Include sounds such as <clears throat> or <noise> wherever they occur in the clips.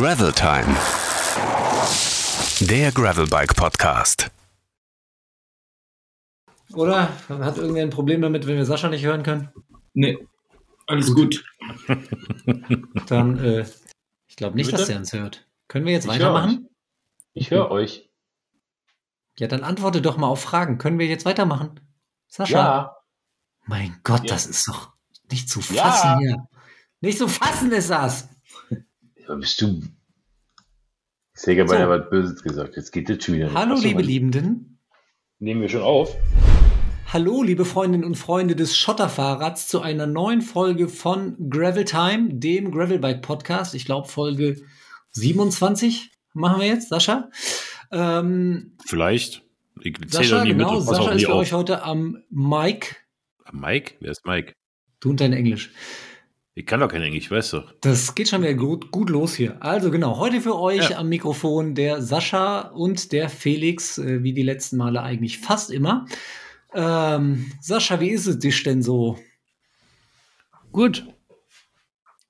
Gravel Time. Der Gravelbike Podcast. Oder? Hat irgendwer ein Problem damit, wenn wir Sascha nicht hören können? Nee, alles gut. <laughs> Dann, äh, ich glaube nicht, Bitte? dass er uns hört. Können wir jetzt Ich weitermachen? Ich höre euch. Ja, dann antworte doch mal auf Fragen. Können wir jetzt weitermachen? Sascha? Ja. Mein Gott, Ja. das ist doch nicht zu fassen Ja. hier. Nicht zu fassen ist das. Ja bist du. Säger So. beinahe was Böses gesagt. Jetzt geht das schon wieder. nicht. Hallo, Ach so, liebe. Liebenden. Nehmen wir schon auf. Hallo, liebe Freundinnen und Freunde des Schotterfahrrads zu einer neuen Folge von Gravel Time, dem Gravelbike Podcast. Ich glaube, Folge 27 machen wir jetzt, Sascha. Ähm, Vielleicht. Ich zähle Sascha, genau, mit Sascha ist für euch heute am Mic. Mike? Wer ist Mike? Du und dein Englisch. Ich kann doch kein Englisch, weißt du. Das geht schon wieder gut, gut los hier. Also genau, heute für euch Ja. am Mikrofon der Sascha und der Felix, äh, wie die letzten Male eigentlich fast immer. Ähm, Sascha, wie ist es dich denn so? Gut.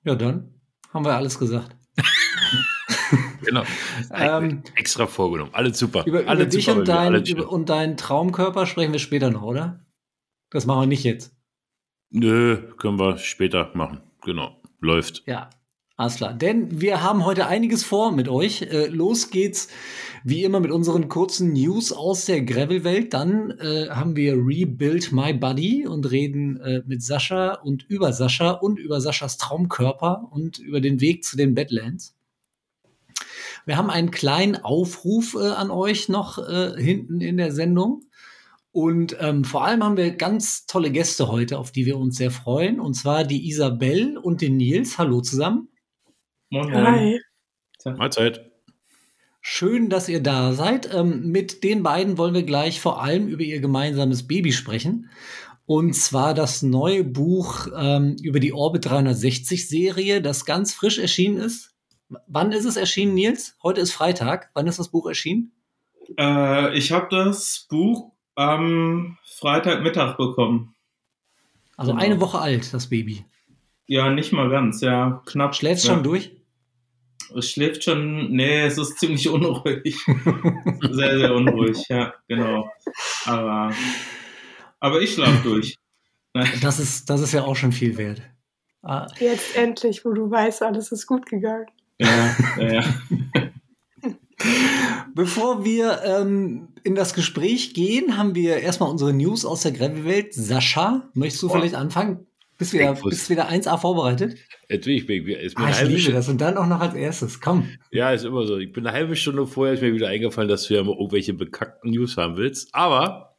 Ja, dann haben wir alles gesagt. <laughs> Genau. Ähm, Extra vorgenommen. Alles super. Über, über alles dich super und, dein, über, und deinen Traumkörper sprechen wir später noch, oder? Das machen wir nicht jetzt. Nö, können wir später machen. Genau. Läuft. Ja, alles klar. Denn wir haben heute einiges vor mit euch. Äh, los geht's wie immer mit unseren kurzen News aus der Gravel-Welt. Dann äh, haben wir Rebuild My Body und reden äh, mit Sascha und über Sascha und über Saschas Traumkörper und über den Weg zu den Badlands. Wir haben einen kleinen Aufruf äh, an euch noch äh, hinten in der Sendung. Und ähm, vor allem haben wir ganz tolle Gäste heute, auf die wir uns sehr freuen. Und zwar die Isabel und den Nils. Hallo zusammen. Moin, moin. Hi. Mahlzeit. Schön, dass ihr da seid. Ähm, mit den beiden wollen wir gleich vor allem über ihr gemeinsames Baby sprechen. Und zwar das neue Buch ähm, über die Orbit 360 Serie, das ganz frisch erschienen ist. Wann ist es erschienen, Nils? Heute ist Freitag. Wann ist das Buch erschienen? Äh, ich habe das Buch am Freitagmittag bekommen. Also Genau. eine Woche alt, das Baby. Ja, nicht mal ganz, ja, knapp. Schläfst ja. schon durch? Es schläft schon, nee, es ist ziemlich <laughs> unruhig. sehr, sehr unruhig, ja, genau. Aber, aber ich schlafe durch. Das ist, das ist ja auch schon viel wert. Ah, Jetzt endlich, wo du weißt, alles ist gut gegangen. Ja, ja, ja. Bevor wir ähm, in das Gespräch gehen, haben wir erstmal unsere News aus der Gravel-Welt. Sascha, möchtest du Boah. vielleicht anfangen? Bist du wieder, bist wieder 1A vorbereitet? Jetzt will ich, ist mir Ah, ich liebe Stunde, das. Und dann auch noch als erstes. Komm. Ja, ist immer so. Ich bin eine halbe Stunde vorher, ist mir wieder eingefallen, dass du ja mal irgendwelche bekackten News haben willst. Aber,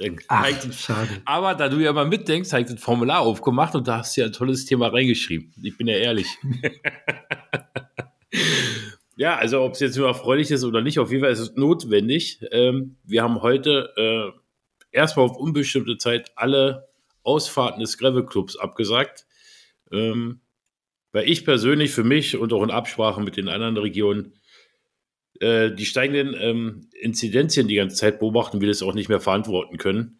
dann, Ach, ich- schade. aber da du ja mal mitdenkst, habe ich das Formular aufgemacht und da hast du ja ein tolles Thema reingeschrieben. Ich bin ja ehrlich. <laughs> ja, also ob es jetzt nur erfreulich ist oder nicht, auf jeden Fall ist es notwendig. Ähm, wir haben heute äh, erstmal auf unbestimmte Zeit alle Ausfahrten des Gravel Clubs abgesagt. Ähm, weil ich persönlich für mich und auch in Absprache mit den anderen Regionen äh, die steigenden ähm, Inzidenzien die ganze Zeit beobachten, wir das auch nicht mehr verantworten können.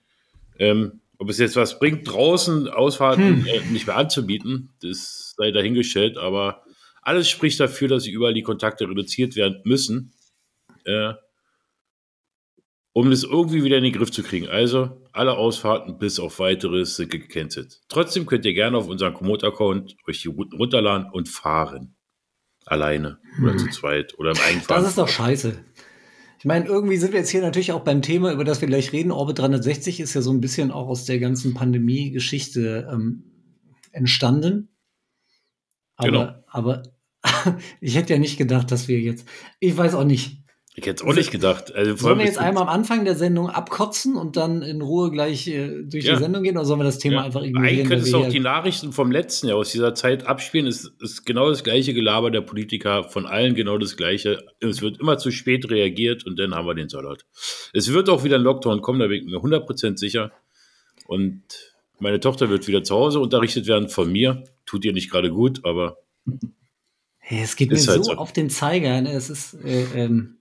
Ähm, ob es jetzt was bringt, draußen Ausfahrten Hm. äh, nicht mehr anzubieten, das sei dahingestellt, aber alles spricht dafür, dass überall die Kontakte reduziert werden müssen, äh, um das irgendwie wieder in den Griff zu kriegen. Also alle Ausfahrten bis auf weiteres sind gecancelt. Trotzdem könnt ihr gerne auf unseren Komoot-Account euch die Routen runterladen und fahren. Alleine oder Hm. zu zweit oder im Eigenfahren. Das ist doch scheiße. Ich meine, irgendwie sind wir jetzt hier natürlich auch beim Thema, über das wir gleich reden. Orbit 360 ist ja so ein bisschen auch aus der ganzen Pandemie-Geschichte ähm, entstanden. Aber, Genau. aber ich hätte ja nicht gedacht, dass wir jetzt, ich weiß auch nicht, Ich hätte es auch nicht gedacht. Also Sollen wir jetzt einmal am Anfang der Sendung abkotzen und dann in Ruhe gleich äh, durch Ja. die Sendung gehen oder sollen wir das Thema Ja. einfach ignorieren? Eigentlich könntest wir du auch die Nachrichten vom letzten Jahr aus dieser Zeit abspielen. Es ist genau das gleiche Gelaber der Politiker, von allen genau das gleiche. Es wird immer zu spät reagiert und dann haben wir den Salat. Es wird auch wieder ein Lockdown kommen, da bin ich mir 100% sicher. Und meine Tochter wird wieder zu Hause unterrichtet werden von mir. Tut ihr nicht gerade gut, aber Hey, es geht mir Ist halt so so. auf den Zeiger. Ne? Es ist, äh, ähm,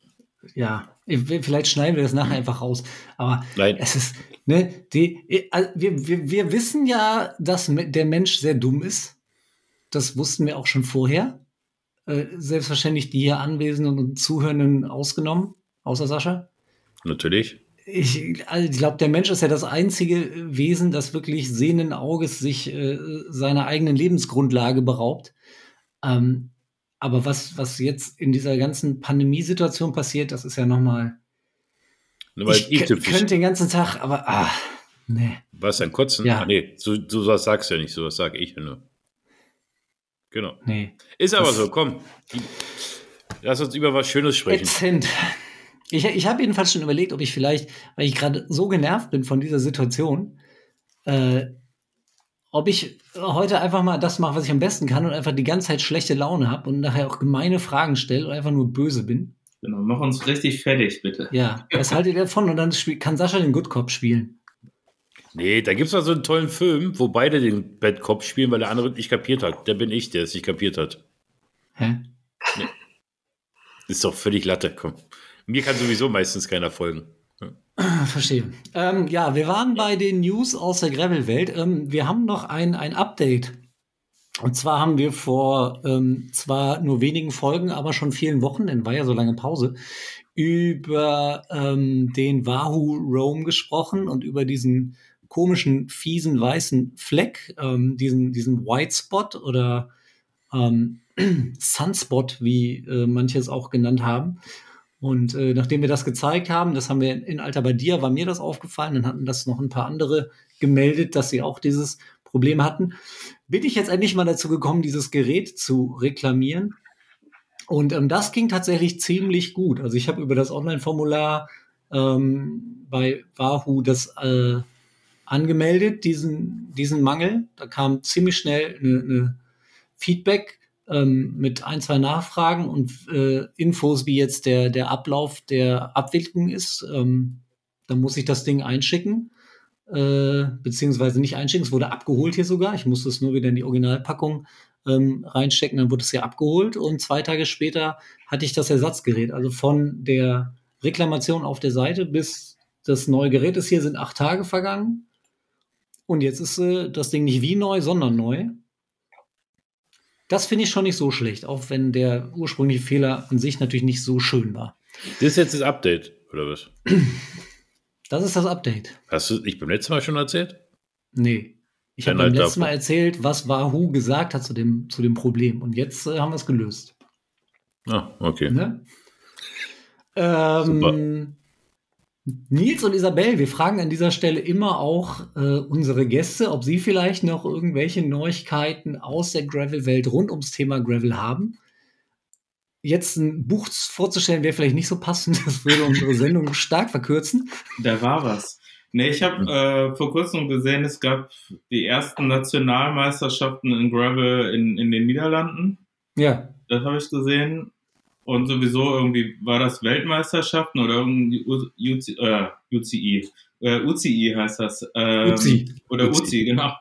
ja, vielleicht schneiden wir das nachher einfach raus. Aber nein. es ist, ne, die, äh, wir, wir, wir wissen ja, dass der Mensch sehr dumm ist. Das wussten wir auch schon vorher. äh, selbstverständlich die hier Anwesenden und Zuhörenden ausgenommen, außer Sascha. Natürlich. Ich, also ich glaube, der Mensch ist ja das einzige Wesen, das wirklich sehenden Auges sich äh, seiner eigenen Lebensgrundlage beraubt. Ähm, aber was, was jetzt in dieser ganzen Pandemiesituation passiert, das ist ja nochmal. Ich ich kö- könnte den ganzen Tag, aber ah, nee. Was, ein Kotzen? Ja. Ah, nee, so, so was sagst du ja nicht, so was sage ich ja nur. Genau. Nee. Ist aber so, komm. Lass uns über was Schönes sprechen. Ätzend. Ich, ich habe jedenfalls schon überlegt, ob ich vielleicht, weil ich gerade so genervt bin von dieser Situation, äh, ob ich heute einfach mal das mache, was ich am besten kann und einfach die ganze Zeit schlechte Laune habe und nachher auch gemeine Fragen stelle und einfach nur böse bin. Genau, mach uns richtig fertig, bitte. Ja, was haltet ihr davon? Und dann kann Sascha den Good Cop spielen. Nee, da gibt es mal so einen tollen Film, wo beide den Bad Cop spielen, weil der andere nicht kapiert hat. Der bin ich, der es nicht kapiert hat. Hä? Ist doch völlig Latte, komm. Mir kann sowieso meistens keiner folgen. <clears throat> Verstehe. Ähm, ja, wir waren bei den News aus der Gravel-Welt. Ähm, wir haben noch ein, ein Update. Und zwar haben wir vor ähm, zwar nur wenigen Folgen, aber schon vielen Wochen, denn war ja so lange Pause, über ähm, den Wahoo Roam gesprochen und über diesen komischen, fiesen, weißen Fleck, ähm, diesen, diesen White Spot oder ähm, <clears throat> Sunspot, wie äh, manche es auch genannt haben. Und äh, nachdem wir das gezeigt haben, das haben wir in, in Alta Badia, war mir das aufgefallen, dann hatten das noch ein paar andere gemeldet, dass sie auch dieses Problem hatten. Bin ich jetzt endlich mal dazu gekommen, dieses Gerät zu reklamieren. Und ähm, das ging tatsächlich ziemlich gut. Also ich habe über das Online-Formular ähm, bei Wahoo das äh, angemeldet, diesen, diesen Mangel. Da kam ziemlich schnell eine, eine Feedback ähm, mit ein, zwei Nachfragen und äh, Infos, wie jetzt der, der Ablauf der Abwicklung ist. Ähm, dann muss ich das Ding einschicken, äh, beziehungsweise nicht einschicken, es wurde abgeholt hier sogar. Ich musste es nur wieder in die Originalpackung ähm, reinstecken, dann wurde es hier abgeholt und zwei Tage später hatte ich das Ersatzgerät. Also von der Reklamation auf der Seite bis das neue Gerät ist hier, sind acht Tage vergangen. Und jetzt ist äh, das Ding nicht wie neu, sondern neu. Das finde ich schon nicht so schlecht, auch wenn der ursprüngliche Fehler an sich natürlich nicht so schön war. Das ist jetzt das Update, oder was? <clears throat> Das ist das Update. Hast du nicht beim letzten Mal schon erzählt? Nee. Ich habe beim halt letzten Mal erzählt, was Wahoo gesagt hat zu dem, zu dem Problem. Und jetzt äh, haben wir es gelöst. Ah, okay. Ne? Ähm, Nils und Isabel, wir fragen an dieser Stelle immer auch äh, unsere Gäste, ob sie vielleicht noch irgendwelche Neuigkeiten aus der Gravel-Welt rund ums Thema Gravel haben. Jetzt ein Buch vorzustellen wäre vielleicht nicht so passend, das würde unsere Sendung <laughs> stark verkürzen. Da war was. Nee, ich habe äh, vor kurzem gesehen, es gab die ersten Nationalmeisterschaften in Gravel in, in den Niederlanden. Ja, Das habe ich gesehen. Und sowieso irgendwie war das Weltmeisterschaften oder irgendwie U- UC, äh, UCI. Äh, UCI heißt das. Ähm, Uzi. Oder Uzi. Uzi, genau.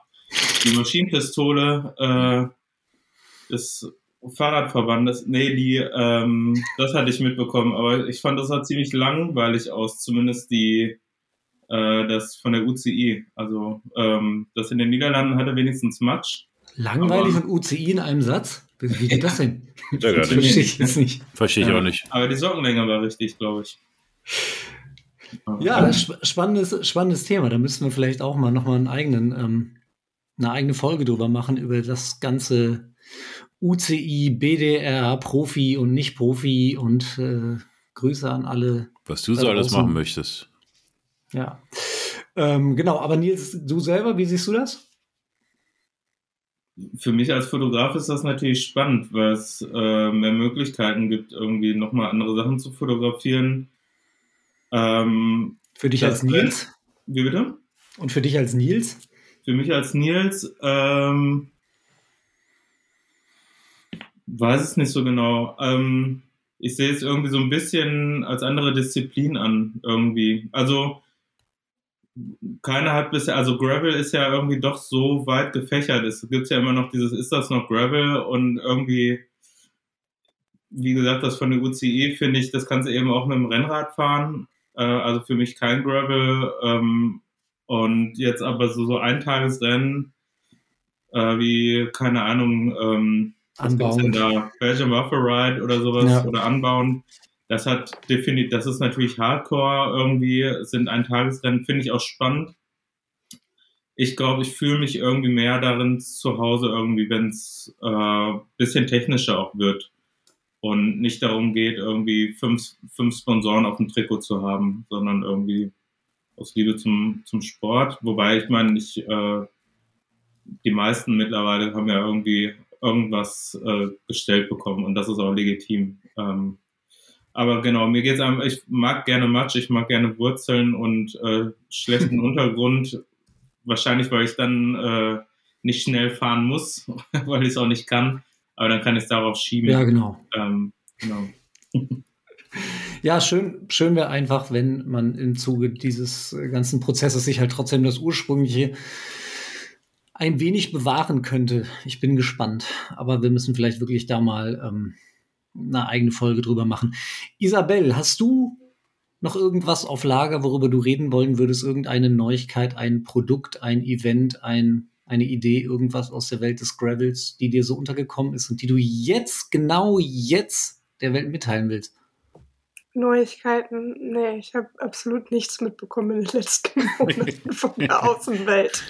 Die Maschinenpistole äh, des Fahrradverbandes. Nee, die, ähm, das hatte ich mitbekommen. Aber ich fand, das sah ziemlich langweilig aus. Zumindest die, äh, das von der UCI. Also, ähm, das in den Niederlanden hatte wenigstens Matsch. langweilig Aber- und UCI in einem Satz? Wie geht das denn? <laughs> Ja, Das verstehe ich jetzt nicht. Verstehe ich Ja. auch nicht. Aber die Sockenlänge war richtig, glaube ich. Ja, sp spannendes, spannendes Thema. Da müssten wir vielleicht auch mal nochmal einen eigenen, ähm, eine eigene Folge drüber machen, über das ganze UCI, BDR, Profi und Nicht-Profi und äh, Grüße an alle. Was du so alles machen möchtest. Ja. Ähm, genau, aber Nils, du selber, wie siehst du das? Für mich als Fotograf ist das natürlich spannend, weil es äh, mehr Möglichkeiten gibt, irgendwie nochmal andere Sachen zu fotografieren. Ähm, Für dich als Nils wie bitte? und für dich als Nils? Für mich als Nils, ähm, weiß es nicht so genau. Ähm, ich sehe es irgendwie so ein bisschen als andere Disziplin an, irgendwie. Also, keiner hat bisher, also Gravel ist ja irgendwie doch so weit gefächert. Es gibt ja immer noch dieses, ist das noch Gravel? Und irgendwie, wie gesagt, das von der UCI finde ich, das kannst du eben auch mit dem Rennrad fahren. Äh, also für mich kein Gravel. Ähm, und jetzt aber so, so Eintagesrennen, äh, wie, keine Ahnung, ähm, Was gibt's denn da? Belgian Waffle Ride oder sowas Ja. oder Unbound. Das hat definitiv, das ist natürlich Hardcore irgendwie, sind ein Tagesrennen, finde ich auch spannend. Ich glaube, ich fühle mich irgendwie mehr darin zu Hause irgendwie, wenn es äh, bisschen technischer auch wird und nicht darum geht, irgendwie fünf, fünf Sponsoren auf dem Trikot zu haben, sondern irgendwie aus Liebe zum, zum Sport. Wobei ich meine, ich, äh, die meisten mittlerweile haben ja irgendwie irgendwas äh, gestellt bekommen und das ist auch legitim. Ähm, aber genau, mir geht's einfach, ich mag gerne Matsch, ich mag gerne Wurzeln und äh, schlechten <laughs> Untergrund. Wahrscheinlich, weil ich dann äh, nicht schnell fahren muss, <laughs> weil ich es auch nicht kann. Aber dann kann ich es darauf schieben. Ja, genau. ähm, genau. <laughs> Ja, schön, schön wäre einfach, wenn man im Zuge dieses ganzen Prozesses sich halt trotzdem das ursprüngliche ein wenig bewahren könnte. Ich bin gespannt, aber wir müssen vielleicht wirklich da mal ähm, eine eigene Folge drüber machen. Isabel, hast du noch irgendwas auf Lager, worüber du reden wollen würdest? Irgendeine Neuigkeit, ein Produkt, ein Event, ein, eine Idee, irgendwas aus der Welt des Gravels, die dir so untergekommen ist und die du jetzt, genau jetzt der Welt mitteilen willst? Neuigkeiten, nee, ich habe absolut nichts mitbekommen in den letzten <laughs> Monaten von der Außenwelt.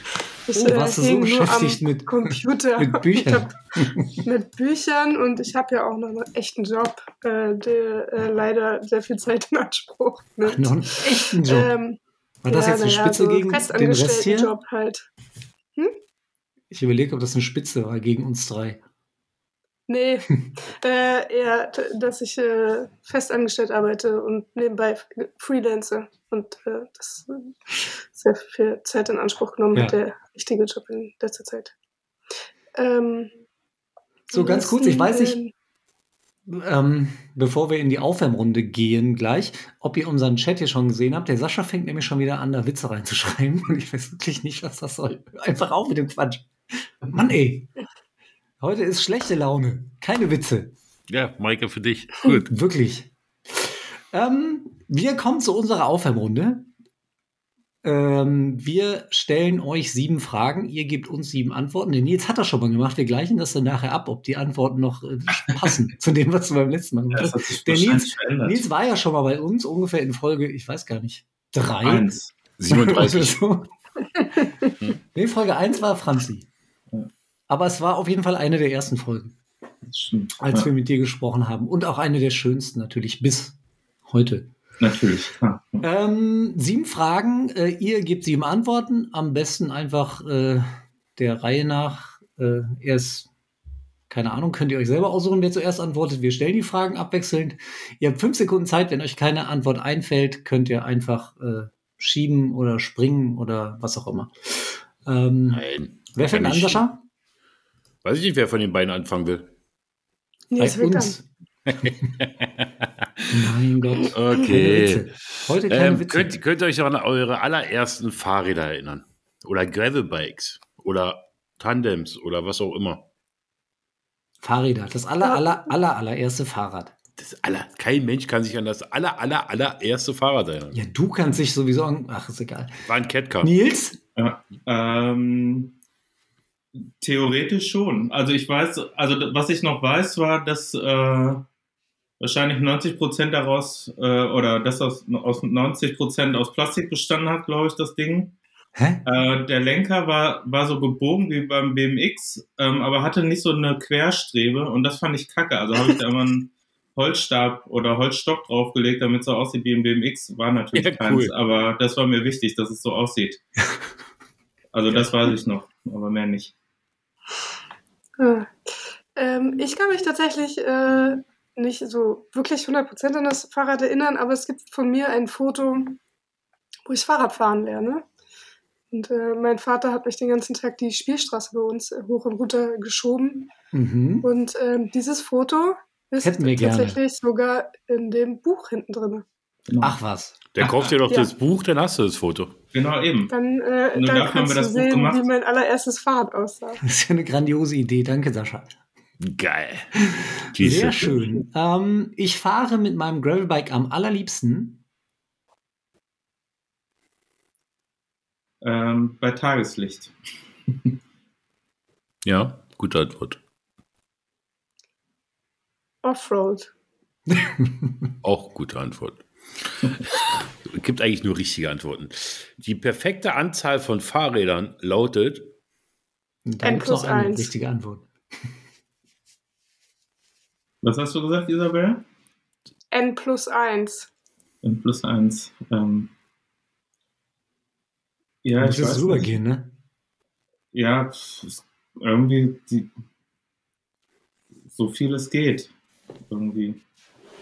Ich Oh, warst du so beschäftigt mit- Computer. mit Büchern? <laughs> Hab, mit Büchern und ich habe ja auch noch einen echten Job, äh, der äh, leider sehr viel Zeit in Anspruch nimmt. Noch einen echten Job. Ähm, War das ja, jetzt eine naja, Spitze so gegen den Rest hier? Festangestelltenjob halt. Ich überlege, ob das eine Spitze war gegen uns drei. Nee, <laughs> äh, eher, dass ich äh, festangestellt arbeite und nebenbei freelance. Und äh, das äh, sehr viel Zeit in Anspruch genommen Ja. hat, der richtige Job in letzter Zeit. Ähm, So, ganz kurz, ich weiß nicht, ähm, bevor wir in die Aufwärmrunde gehen gleich, ob ihr unseren Chat hier schon gesehen habt. Der Sascha fängt nämlich schon wieder an, da Witze reinzuschreiben. <laughs> Und ich weiß wirklich nicht, was das soll. Einfach auf mit dem Quatsch. Mann, ey. Heute ist schlechte Laune. Keine Witze. Ja, Maike, für dich. <laughs> Gut. Wirklich. Ähm, wir kommen zu unserer Aufwärmrunde. Ähm, wir stellen euch sieben Fragen. Ihr gebt uns sieben Antworten. Der Nils hat das schon mal gemacht. Wir gleichen das dann nachher ab, ob die Antworten noch äh, <laughs> passen zu dem, was du beim letzten Mal gemacht hast. Der Nils. Nils war ja schon mal bei uns, ungefähr in Folge, ich weiß gar nicht, drei. Eins. <laughs> 37. Oder so. nee, Folge eins war Franzi. Aber es war auf jeden Fall eine der ersten Folgen, stimmt. als ja, wir mit dir gesprochen haben. Und auch eine der schönsten natürlich bis heute. natürlich. Ja. Ähm, sieben Fragen, äh, ihr gebt sieben Antworten. Am besten einfach äh, der Reihe nach. Äh, erst, keine Ahnung, könnt ihr euch selber aussuchen, wer zuerst antwortet. Wir stellen die Fragen abwechselnd. Ihr habt fünf Sekunden Zeit. Wenn euch keine Antwort einfällt, könnt ihr einfach äh, schieben oder springen oder was auch immer. Ähm, Nein. wer fängt an, Sascha? Weiß ich nicht, wer von den beiden anfangen will. Nils Bei uns. <laughs> mein Gott. Okay. Heute keine Ähm, Witze. könnt, könnt ihr euch an eure allerersten Fahrräder erinnern? Oder Gravelbikes? Oder Tandems? Oder was auch immer? Fahrräder. Das aller, aller, aller, allererste Fahrrad. Das aller, kein Mensch kann sich an das aller, aller, allererste Fahrrad erinnern. Ja, du kannst dich sowieso an. Ach, ist egal. War ein Catcar. Nils? Ja, ähm, theoretisch schon. Also ich weiß, also was ich noch weiß, war, dass äh, wahrscheinlich 90 Prozent daraus äh, oder das aus, aus 90 Prozent aus Plastik bestanden hat, glaube ich, das Ding. Hä? Äh, der Lenker war, war so gebogen wie beim BMX, ähm, aber hatte nicht so eine Querstrebe und das fand ich kacke. Also habe ich da immer einen <laughs> Holzstab oder Holzstock draufgelegt, damit es so aussieht wie im BMX. War natürlich Ja, keins, cool. aber das war mir wichtig, dass es so aussieht. <laughs> Also das weiß ich noch, aber mehr nicht. Ah. Ähm, ich kann mich tatsächlich äh, nicht so wirklich 100% an das Fahrrad erinnern, aber es gibt von mir ein Foto, wo ich Fahrrad fahren lerne. Und äh, mein Vater hat mich den ganzen Tag die Spielstraße bei uns äh, hoch und runter geschoben. Mhm. Und ähm, dieses Foto ist Hätten wir gerne. tatsächlich sogar in dem Buch hinten drin. Ach was. Der kauft dir doch Ja. das Buch, dann hast du das Foto. Genau eben. Dann, äh, dann haben kannst wir du das Buch sehen, gemacht. wie mein allererstes Fahrrad aussah. Das ist ja eine grandiose Idee. Danke, Sascha. Geil. Sehr Siehste. schön. Ähm, ich fahre mit meinem Gravelbike am allerliebsten. Ähm, bei Tageslicht. <laughs> Ja, gute Antwort. Offroad. Auch gute Antwort. <laughs> Gibt eigentlich nur richtige Antworten. Die perfekte Anzahl von Fahrrädern lautet Da N gibt es noch plus eine eins. richtige Antwort. <laughs> Was hast du gesagt, Isabel? N plus 1. N plus eins. Ähm, ja, Muss ich nicht. rübergehen, ne? Ja, irgendwie die, so viel es geht. Irgendwie.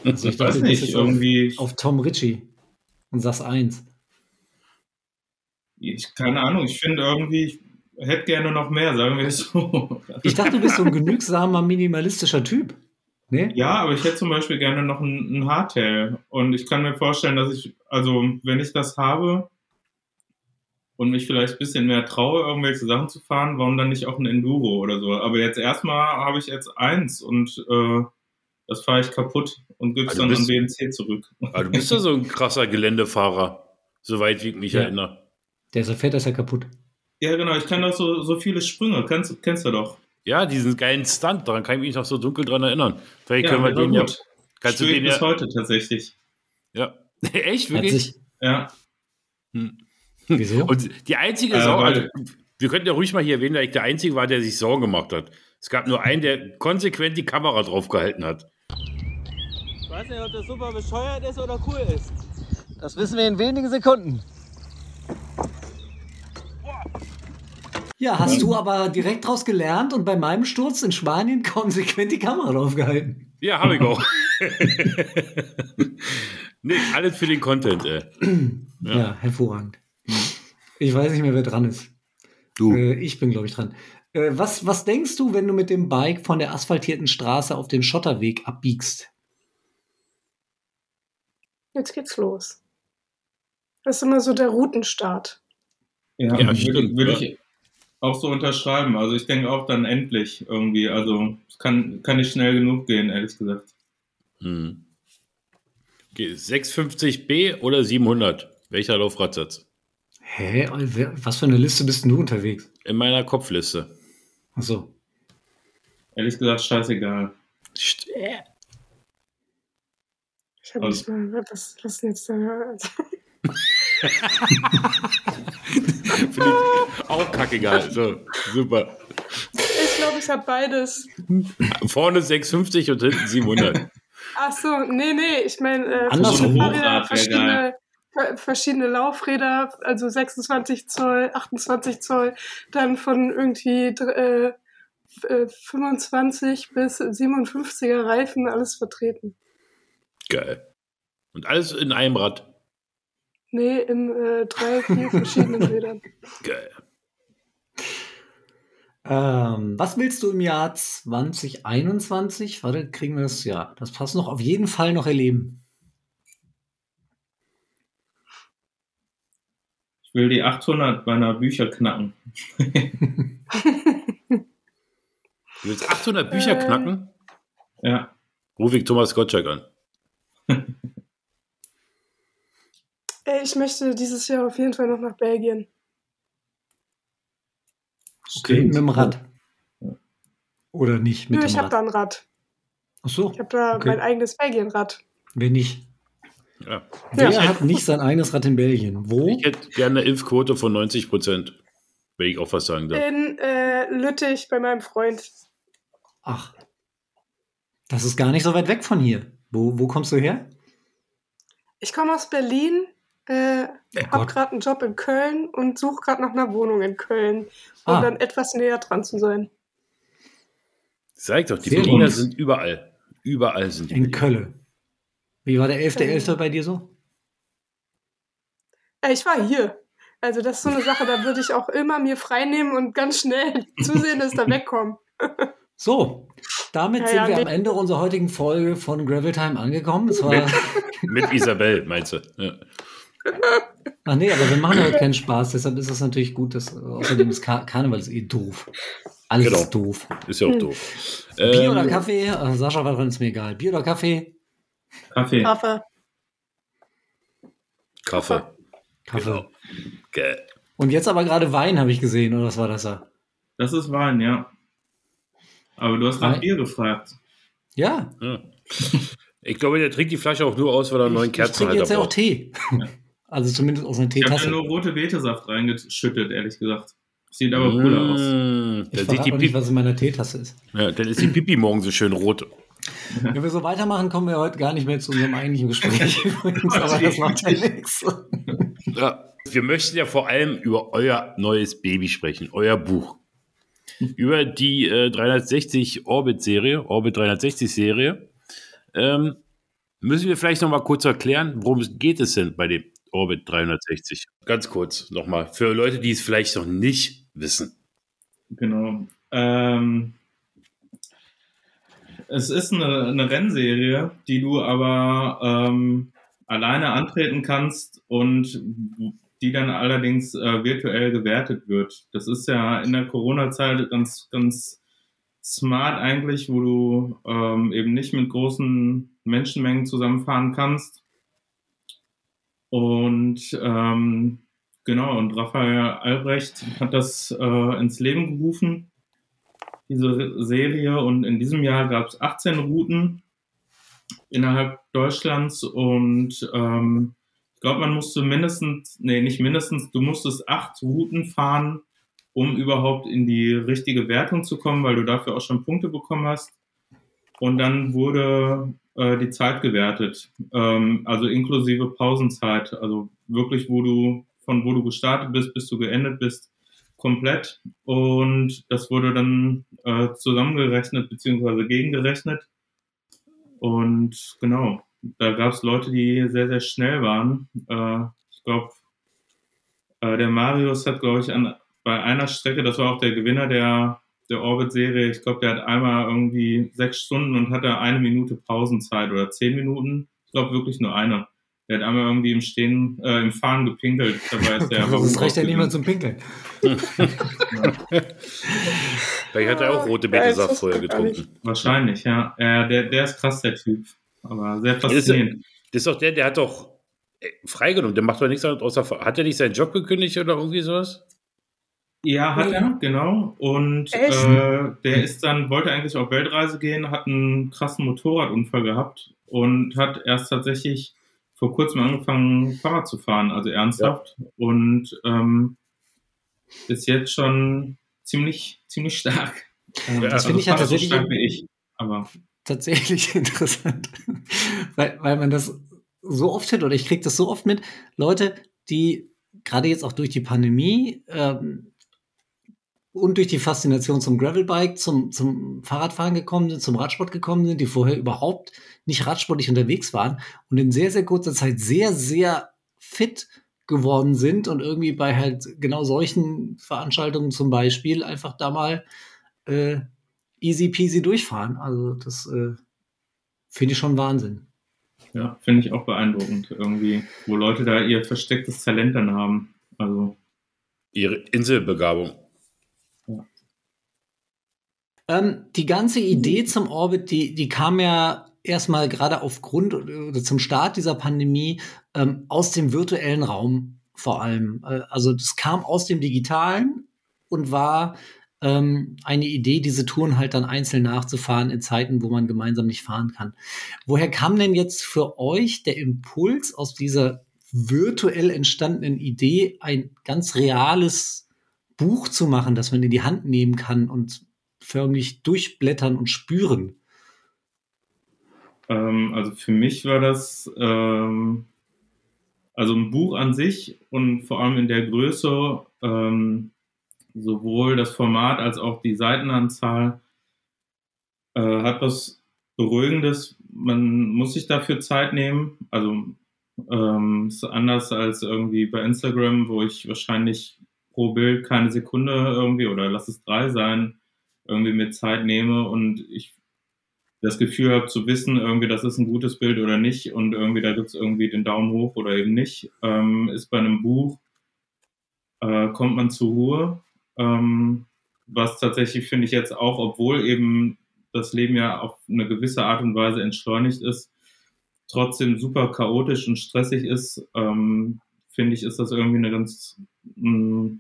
Also ich Ich weiß dachte, nicht, auf, irgendwie. auf Tom Ritchie und sag's eins. Ich, keine Ahnung, ich finde irgendwie, ich hätte gerne noch mehr, sagen wir es so. <laughs> Ich dachte, du bist so ein genügsamer, minimalistischer Typ. Ne? Ja, aber ich hätte zum Beispiel gerne noch ein, ein Hardtail. Und ich kann mir vorstellen, dass ich, also wenn ich das habe und mich vielleicht ein bisschen mehr traue, irgendwelche Sachen zu fahren, warum dann nicht auch ein Enduro oder so? Aber jetzt erstmal habe ich jetzt eins und äh, das fahre ich kaputt und gebe es Also dann an bist- BNC zurück. Aber du <laughs> bist ja so ein krasser Geländefahrer, soweit wie ich mich Ja. erinnere. Der ist fährt, ist ja kaputt. Ja, genau, ich kann doch so, so viele Sprünge, kennst, kennst du doch. Ja, diesen geilen Stunt, daran kann ich mich noch so dunkel dran erinnern. Vielleicht Ja, können wir den ja. Kannst du Spür den bis ja. heute tatsächlich. ja. <laughs> Echt, wirklich? sich, Ja. Hm. <laughs> wieso? Und die einzige Äh, weil- also, wir könnten ja ruhig mal hier erwähnen, dass ich der Einzige war, der sich Sorgen gemacht hat. Es gab nur einen, der konsequent die Kamera draufgehalten hat. Ich weiß nicht, ob das super bescheuert ist oder cool ist. Das wissen wir in wenigen Sekunden. Ja, hast du aber direkt draus gelernt und bei meinem Sturz in Spanien konsequent die Kamera draufgehalten. Ja, habe ich auch. <laughs> nee, alles für den Content, ey. Ja, hervorragend. Ich weiß nicht mehr, wer dran ist. Du. Äh, ich bin, glaube ich, dran. Äh, was, was denkst du, wenn du mit dem Bike von der asphaltierten Straße auf den Schotterweg abbiegst? Jetzt geht's los. Das ist immer so der Routenstart. Ja, Ja, würde, würde ich auch so unterschreiben. Also ich denke auch dann endlich irgendwie. Also es kann, kann nicht schnell genug gehen, ehrlich gesagt. Hm. Okay, 650b oder 700? Welcher Laufradsatz? Hä? Was für eine Liste bist denn du unterwegs? In meiner Kopfliste. Achso. Ehrlich gesagt, scheißegal. Ich habe nicht mal, was, was denn jetzt? Also, <laughs> Finde ich auch kackegal. So, super. ich glaube, ich habe beides. Vorne 650 und hinten 700. Ach so, nee, nee, ich meine, äh, verschiedene, verschiedene, ver- verschiedene Laufräder, also 26 Zoll, 28 Zoll, dann von irgendwie äh, f- äh, 25 bis 57er Reifen, alles vertreten. Geil. Und alles in einem Rad. Nee, in äh, drei, vier verschiedenen <laughs> Rädern. Geil. Ähm, was willst du im Jahr 2021? Warte, kriegen wir das? Ja, das passt noch. Auf jeden Fall noch erleben. Ich will die 800 meiner Bücher knacken. Du willst 800 Bücher Ähm. knacken? Ja. Ruf ich Thomas Gottschalk an. Ich möchte dieses Jahr auf jeden Fall noch nach Belgien. Okay, mit dem Rad. Oder nicht mit Nö, dem ich habe Rad? da ein Rad. Ach so, Ich habe da Okay. mein eigenes Belgienrad. wer nicht? Ja. Wer Ja. hat nicht sein eigenes Rad in Belgien? Wo? Ich hätte gerne eine Impfquote von 90 Prozent. Wenn ich auch was sagen darf. In äh, Lüttich bei meinem Freund. Ach, das ist gar nicht so weit weg von hier. Wo, wo kommst du her? Ich komme aus Berlin, äh, habe gerade einen Job in Köln und suche gerade nach einer Wohnung in Köln, um Ah. dann etwas näher dran zu sein. Sag doch, die Sehr Berliner gut. sind überall. Überall sind die. In. Köln. Wie war der 11.11. bei dir so? Äh, ich war hier. Also das ist so eine Sache, da würde ich auch immer mir frei nehmen und ganz schnell <laughs> zusehen, dass da wegkomme. <laughs> So, damit Ja, sind ja, wir am Ende unserer heutigen Folge von Gravel Time angekommen. War, Mit Isabel, meinst du? Ja. ach nee, aber wir machen heute keinen Spaß, deshalb ist es natürlich gut, dass außerdem ist Kar Karneval ist eh doof. Alles Genau. ist doof. Ist ja auch Hm. doof. Bier Ähm, oder Kaffee? Äh, Sascha war drin, ist mir egal. Bier oder Kaffee? Kaffee. Kaffee. Kaffee. Kaffee. Genau. Geil. Und jetzt aber gerade Wein, habe ich gesehen, oder was war das da? Das ist Wein, ja. Aber du hast nach? Bier gefragt. Ja. Ja. Ich glaube, der trinkt die Flasche auch nur aus, weil er einen neuen Ich, ich trinke jetzt ja auch. Tee. <laughs> Also zumindest aus einer Ich habe da Teetasse. nur rote Betesaft reingeschüttet, ehrlich gesagt. Sieht aber cooler aus. Mm, Ich verrate die nicht, Pipi, was in meiner Teetasse ist. ja, dann ist die Pipi morgen so schön rot. Wenn wir so weitermachen, kommen wir heute gar nicht mehr zu unserem eigentlichen Gespräch <laughs> übrigens, aber das macht ja nichts. Ja. Wir möchten ja vor allem über euer neues Baby sprechen, euer Buch. Über die äh, 360 Orbit-Serie, Orbit 360-Serie. Ähm, müssen wir vielleicht noch mal kurz erklären, worum es geht es denn bei dem Orbit 360? Ganz kurz nochmal, für Leute, die es vielleicht noch nicht wissen. Genau. Ähm, es ist eine, eine Rennserie, die du aber ähm, alleine antreten kannst und die dann allerdings äh, virtuell gewertet wird. Das ist ja in der Corona-Zeit ganz, ganz smart eigentlich, wo du ähm, eben nicht mit großen Menschenmengen zusammenfahren kannst. Und ähm, genau, und Raphael Albrecht hat das äh, ins Leben gerufen, diese Serie. Und in diesem Jahr gab es 18 Routen innerhalb Deutschlands und ähm, ich glaube, man musste mindestens, nee, nicht mindestens, du musstest acht Routen fahren, um überhaupt in die richtige Wertung zu kommen, weil du dafür auch schon Punkte bekommen hast. Und dann wurde äh, die Zeit gewertet, ähm, also inklusive Pausenzeit, also wirklich, wo du von wo du gestartet bist, bis du geendet bist, komplett. Und das wurde dann äh, zusammengerechnet beziehungsweise gegengerechnet. Und genau, da gab es Leute, die sehr, sehr schnell waren. Äh, ich glaube, äh, der Marius hat, glaube ich, an, bei einer Strecke, das war auch der Gewinner der, der Orbit-Serie, ich glaube, der hat einmal irgendwie sechs Stunden und hatte eine Minute Pausenzeit oder zehn Minuten. Ich glaube wirklich nur eine. Der hat einmal irgendwie im Stehen, äh, im Fahren gepinkelt. Dabei ist der <laughs> Das reicht ja mal zum Pinkeln. <laughs> Vielleicht hat er auch rote Betesaft das vorher getrunken. Wahrscheinlich, ja. Äh, der, der ist krass, der Typ. Aber sehr faszinierend. das ist doch der, der hat doch äh, freigenommen. Der macht doch nichts anderes außer. Hat er nicht seinen Job gekündigt oder irgendwie sowas? Ja, hat er, genau. Und äh, der ist dann, wollte eigentlich auf Weltreise gehen, hat einen krassen Motorradunfall gehabt und hat erst tatsächlich vor kurzem angefangen, Fahrrad zu fahren, also ernsthaft. Und ähm, ist jetzt schon ziemlich, ziemlich stark. Ähm, Das finde ich ja fast so tatsächlich- stark wie ich. Aber tatsächlich <laughs> interessant, weil, weil man das so oft hört oder ich kriege das so oft mit, Leute, die gerade jetzt auch durch die Pandemie ähm, und durch die Faszination zum Gravelbike, zum, zum Fahrradfahren gekommen sind, zum Radsport gekommen sind, die vorher überhaupt nicht radsportlich unterwegs waren und in sehr, sehr kurzer Zeit sehr, sehr fit geworden sind und irgendwie bei halt genau solchen Veranstaltungen zum Beispiel einfach da mal äh, easy peasy durchfahren. Also das äh, finde ich schon Wahnsinn. ja, finde ich auch beeindruckend irgendwie, wo Leute da ihr verstecktes Talent dann haben. Also Ihre Inselbegabung. Ähm, die ganze Idee zum Orbit, die, die kam ja erstmal gerade aufgrund oder zum Start dieser Pandemie ähm, aus dem virtuellen Raum vor allem. Äh, also das kam aus dem Digitalen und war ähm, eine Idee, diese Touren halt dann einzeln nachzufahren in Zeiten, wo man gemeinsam nicht fahren kann. Woher kam denn jetzt für euch der Impuls aus dieser virtuell entstandenen Idee, ein ganz reales Buch zu machen, das man in die Hand nehmen kann und förmlich durchblättern und spüren? Ähm, also für mich war das ähm, also ein Buch an sich und vor allem in der Größe ähm, sowohl das Format als auch die Seitenanzahl äh, hat was Beruhigendes. Man muss sich dafür Zeit nehmen. Also ähm, ist anders als irgendwie bei Instagram, wo ich wahrscheinlich pro Bild keine Sekunde irgendwie oder lass es drei sein, irgendwie mit Zeit nehme und ich das Gefühl habe zu wissen, irgendwie, das ist ein gutes Bild oder nicht und irgendwie da gibt es irgendwie den Daumen hoch oder eben nicht, ähm, ist bei einem Buch, äh, kommt man zur Ruhe, ähm, was tatsächlich finde ich jetzt auch, obwohl eben das Leben ja auf eine gewisse Art und Weise entschleunigt ist, trotzdem super chaotisch und stressig ist, ähm, finde ich, ist das irgendwie eine ganz, mh,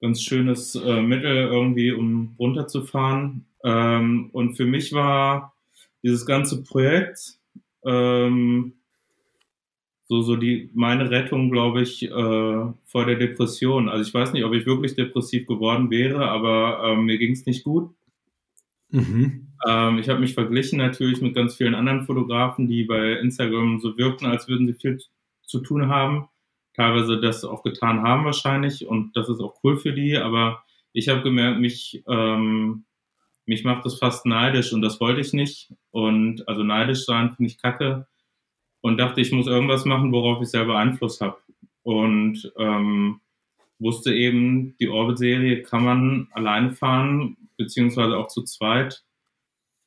ganz schönes äh, Mittel irgendwie, um runterzufahren. Ähm, und für mich war dieses ganze Projekt, ähm, so, so die, meine Rettung, glaube ich, äh, vor der Depression. Also ich weiß nicht, ob ich wirklich depressiv geworden wäre, aber ähm, mir ging es nicht gut. Mhm. Ähm, ich habe mich verglichen natürlich mit ganz vielen anderen Fotografen, die bei Instagram so wirkten, als würden sie viel zu tun haben. Teilweise das auch getan haben wahrscheinlich und das ist auch cool für die, aber ich habe gemerkt, mich, ähm, mich macht das fast neidisch und das wollte ich nicht. Und also neidisch sein finde ich kacke und dachte, ich muss irgendwas machen, worauf ich selber Einfluss habe. Und ähm, wusste eben, die Orbit-Serie kann man alleine fahren, beziehungsweise auch zu zweit.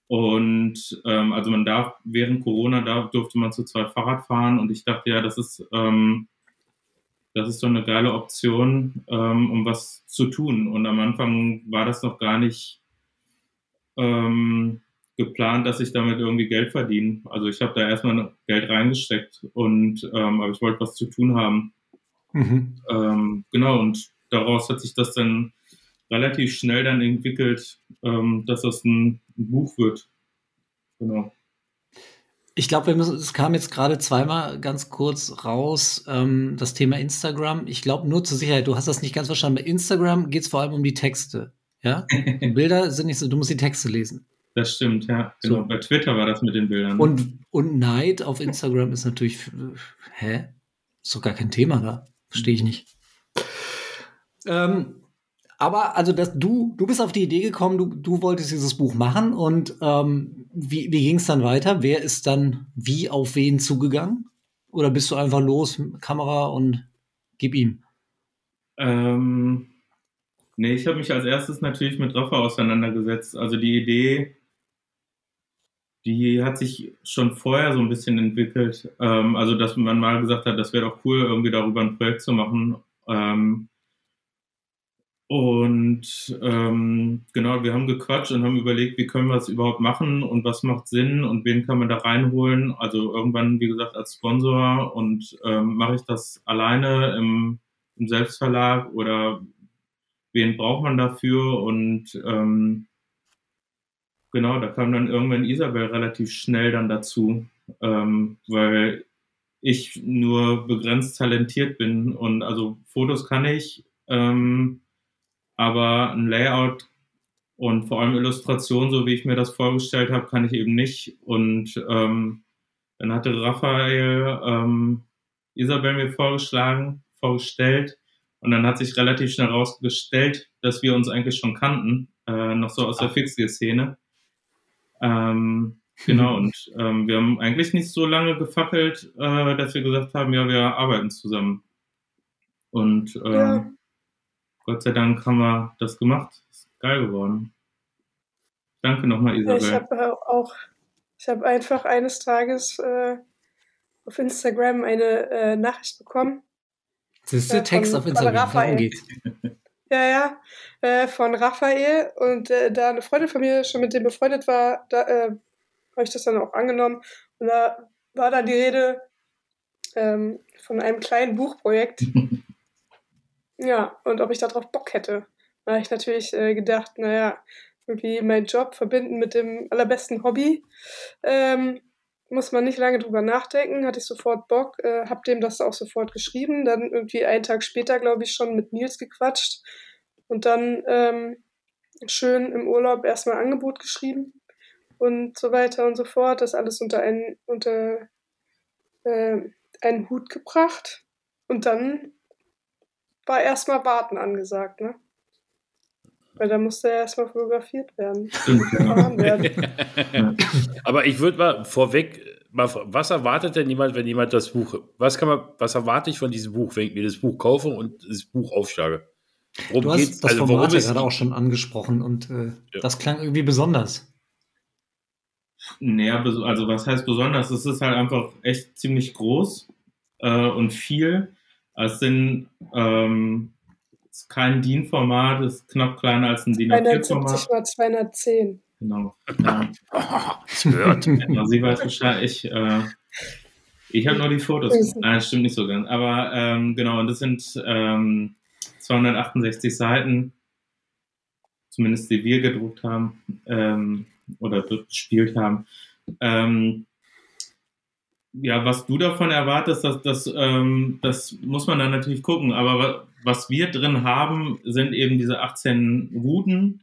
Und ähm, also man darf während Corona da durfte man zu zweit Fahrrad fahren und ich dachte ja, das ist ähm, das ist doch eine geile Option, ähm, um was zu tun. Und am Anfang war das noch gar nicht ähm, geplant, dass ich damit irgendwie Geld verdiene. Also ich habe da erstmal Geld reingesteckt und ähm, aber ich wollte was zu tun haben. Mhm. Ähm, genau, und daraus hat sich das dann relativ schnell dann entwickelt, ähm, dass das ein, ein Buch wird. Genau. Ich glaube, wir müssen, es kam jetzt gerade zweimal ganz kurz raus, ähm, das Thema Instagram. Ich glaube nur zur Sicherheit, du hast das nicht ganz verstanden. Bei Instagram geht es vor allem um die Texte. Ja? Die <laughs> Bilder sind nicht so, du musst die Texte lesen. Das stimmt, ja. Genau. So. Bei Twitter war das mit den Bildern. Und, und Neid auf Instagram ist natürlich, hä? Ist doch gar kein Thema da. Verstehe ich nicht. Ähm, aber also, dass du, du bist auf die Idee gekommen, du, du wolltest dieses Buch machen und ähm, wie, wie ging es dann weiter? Wer ist dann wie auf wen zugegangen? Oder bist du einfach los, Kamera und gib ihm? Ähm, nee, ich habe mich als erstes natürlich mit Rafa auseinandergesetzt. Also die Idee, die hat sich schon vorher so ein bisschen entwickelt. Ähm, also, dass man mal gesagt hat, das wäre doch cool, irgendwie darüber ein Projekt zu machen. Ähm, und ähm, genau, wir haben gequatscht und haben überlegt, wie können wir es überhaupt machen und was macht Sinn und wen kann man da reinholen. Also irgendwann, wie gesagt, als Sponsor und ähm, mache ich das alleine im, im Selbstverlag oder wen braucht man dafür? Und ähm, genau, da kam dann irgendwann Isabel relativ schnell dann dazu, ähm, weil ich nur begrenzt talentiert bin und also Fotos kann ich. Ähm, aber ein Layout und vor allem Illustration, so wie ich mir das vorgestellt habe, kann ich eben nicht. Und ähm, dann hatte Raphael ähm, Isabel mir vorgeschlagen, vorgestellt. Und dann hat sich relativ schnell herausgestellt, dass wir uns eigentlich schon kannten, äh, noch so aus der Fixie-Szene. Ähm, <laughs> genau, und ähm, wir haben eigentlich nicht so lange gefackelt, äh, dass wir gesagt haben, ja, wir arbeiten zusammen. Und ähm, Ja. Gott sei Dank haben wir das gemacht. Ist geil geworden. Danke nochmal, Isabel. ich habe auch, ich habe einfach eines Tages äh, auf Instagram eine äh, Nachricht bekommen. Siehst du, Ja, Text auf Instagram, darum Raphael. geht's. <laughs> Ja, ja, äh, von Raphael und äh, da eine Freundin von mir schon mit dem befreundet war, da äh, habe ich das dann auch angenommen und da war dann die Rede ähm, von einem kleinen Buchprojekt. <laughs> ja, und ob ich darauf Bock hätte. Da habe ich natürlich äh, gedacht, naja, irgendwie meinen Job verbinden mit dem allerbesten Hobby. Ähm, muss man nicht lange drüber nachdenken, hatte ich sofort Bock, äh, hab dem das auch sofort geschrieben, dann irgendwie einen Tag später, glaube ich, schon mit Nils gequatscht und dann ähm, schön im Urlaub erstmal Angebot geschrieben und so weiter und so fort, das alles unter einen, unter äh, einen Hut gebracht und dann war erstmal Warten angesagt, ne? Weil da musste er erstmal fotografiert werden. <laughs> <laughs> Aber ich würde mal vorweg, mal, was erwartet denn jemand, wenn jemand das Buch, was kann man, was erwarte ich von diesem Buch, wenn ich mir das Buch kaufe und das Buch aufschlage? Worum Du hast geht's? das Also Format worum ja es gerade auch schon angesprochen und äh, Ja. das klang irgendwie besonders. Naja, also was heißt besonders? Es ist halt einfach echt ziemlich groß äh, und viel. Es sind ähm, ist kein DIN-Format, ist knapp kleiner als ein DIN A4-Format. 270 mal 210. Genau. Ja. es gehört. Ja, sie weiß Bescheid. Ich, äh, ich habe nur die Fotos. Nein, das stimmt nicht so ganz. Aber ähm, genau, und das sind ähm, 268 Seiten, zumindest die wir gedruckt haben ähm, oder gespielt haben. Ähm, ja, was du davon erwartest, das, das, ähm, das muss man dann natürlich gucken. Aber was wir drin haben, sind eben diese 18 Routen,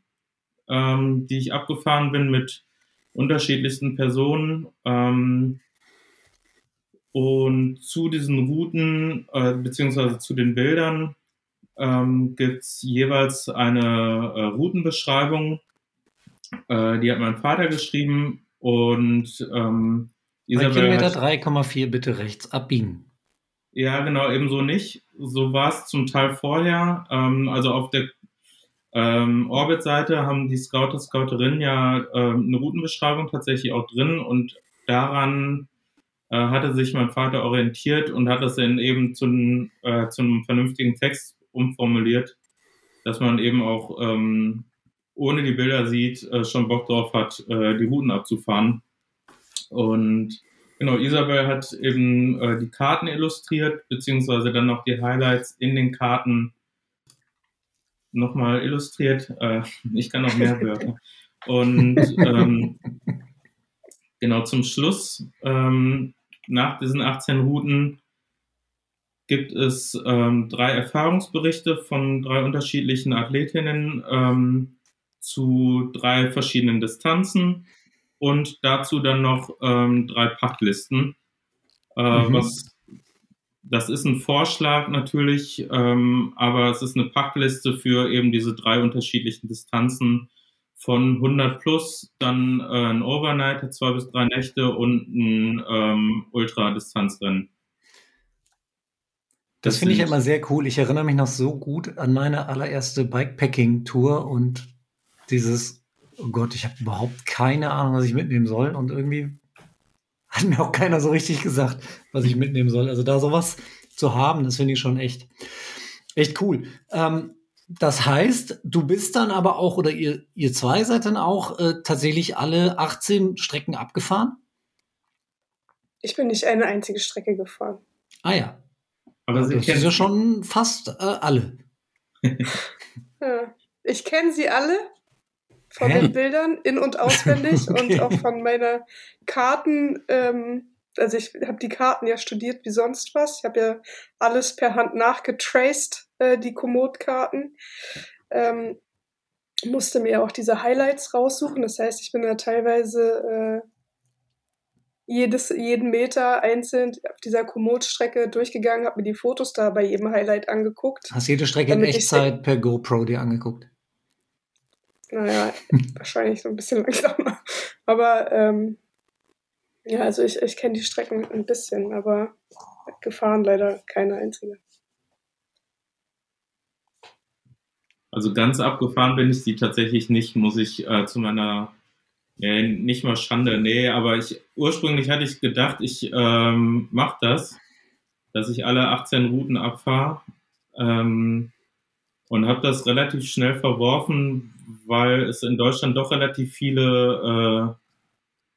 ähm, die ich abgefahren bin mit unterschiedlichsten Personen. Ähm, und zu diesen Routen, äh, beziehungsweise zu den Bildern, ähm, gibt es jeweils eine äh, Routenbeschreibung. Äh, die hat mein Vater geschrieben und ähm, Bei Isabel Kilometer hat, 3,4 bitte rechts abbiegen. Ja, genau, ebenso nicht. So war es zum Teil vorher. Ähm, also auf der ähm, Orbit-Seite haben die Scouter, Scouterinnen ja ähm, eine Routenbeschreibung tatsächlich auch drin und daran äh, hatte sich mein Vater orientiert und hat das dann eben zu, äh, einem vernünftigen Text umformuliert, dass man eben auch ähm, ohne die Bilder sieht, äh, schon Bock drauf hat, äh, die Routen abzufahren. Und genau, Isabel hat eben äh, die Karten illustriert, beziehungsweise dann noch die Highlights in den Karten nochmal illustriert. Äh, ich kann noch mehr Wörter. Und ähm, genau zum Schluss, ähm, nach diesen 18 Routen, gibt es ähm, drei Erfahrungsberichte von drei unterschiedlichen Athletinnen ähm, zu drei verschiedenen Distanzen und dazu dann noch ähm, drei Packlisten. Äh, Mhm. was, das ist ein Vorschlag natürlich, ähm, aber es ist eine Packliste für eben diese drei unterschiedlichen Distanzen von 100 plus, dann äh, ein Overnight, zwei bis drei Nächte und ein ähm, Ultradistanzrennen. Das Das finde ich immer sehr cool. Ich erinnere mich noch so gut an meine allererste Bikepacking-Tour und dieses, oh Gott, ich habe überhaupt keine Ahnung, was ich mitnehmen soll. Und irgendwie hat mir auch keiner so richtig gesagt, was ich mitnehmen soll. Also da sowas zu haben, das finde ich schon echt, echt cool. Ähm, das heißt, du bist dann aber auch, oder ihr, ihr zwei seid dann auch äh, tatsächlich alle 18 Strecken abgefahren? Ich bin nicht eine einzige Strecke gefahren. Ah ja, Aber sie das ist ja schon fast äh, alle. <laughs> Ja. Ich kenne sie alle von Hä? den Bildern in- und auswendig <laughs> Okay. und auch von meiner Karten. Ähm, also ich habe die Karten ja studiert wie sonst was. Ich habe ja alles per Hand nachgetraced, äh, die Komoot-Karten. Ähm, musste mir auch diese Highlights raussuchen. Das heißt, ich bin da teilweise äh, jedes, jeden Meter einzeln auf dieser Komoot-Strecke durchgegangen, habe mir die Fotos da bei jedem Highlight angeguckt. Hast jede Strecke in Echtzeit per GoPro dir angeguckt? Naja, wahrscheinlich so ein bisschen <laughs> langsamer. Aber ähm, ja, also ich, ich kenne die Strecken ein bisschen, aber gefahren leider keine einzige. Also ganz abgefahren bin ich die tatsächlich nicht, muss ich äh, zu meiner, nee, nicht mal Schande, nee, aber ich, ursprünglich hatte ich gedacht, ich ähm, mache das, dass ich alle 18 Routen abfahre ähm, und habe das relativ schnell verworfen, weil es in Deutschland doch relativ viele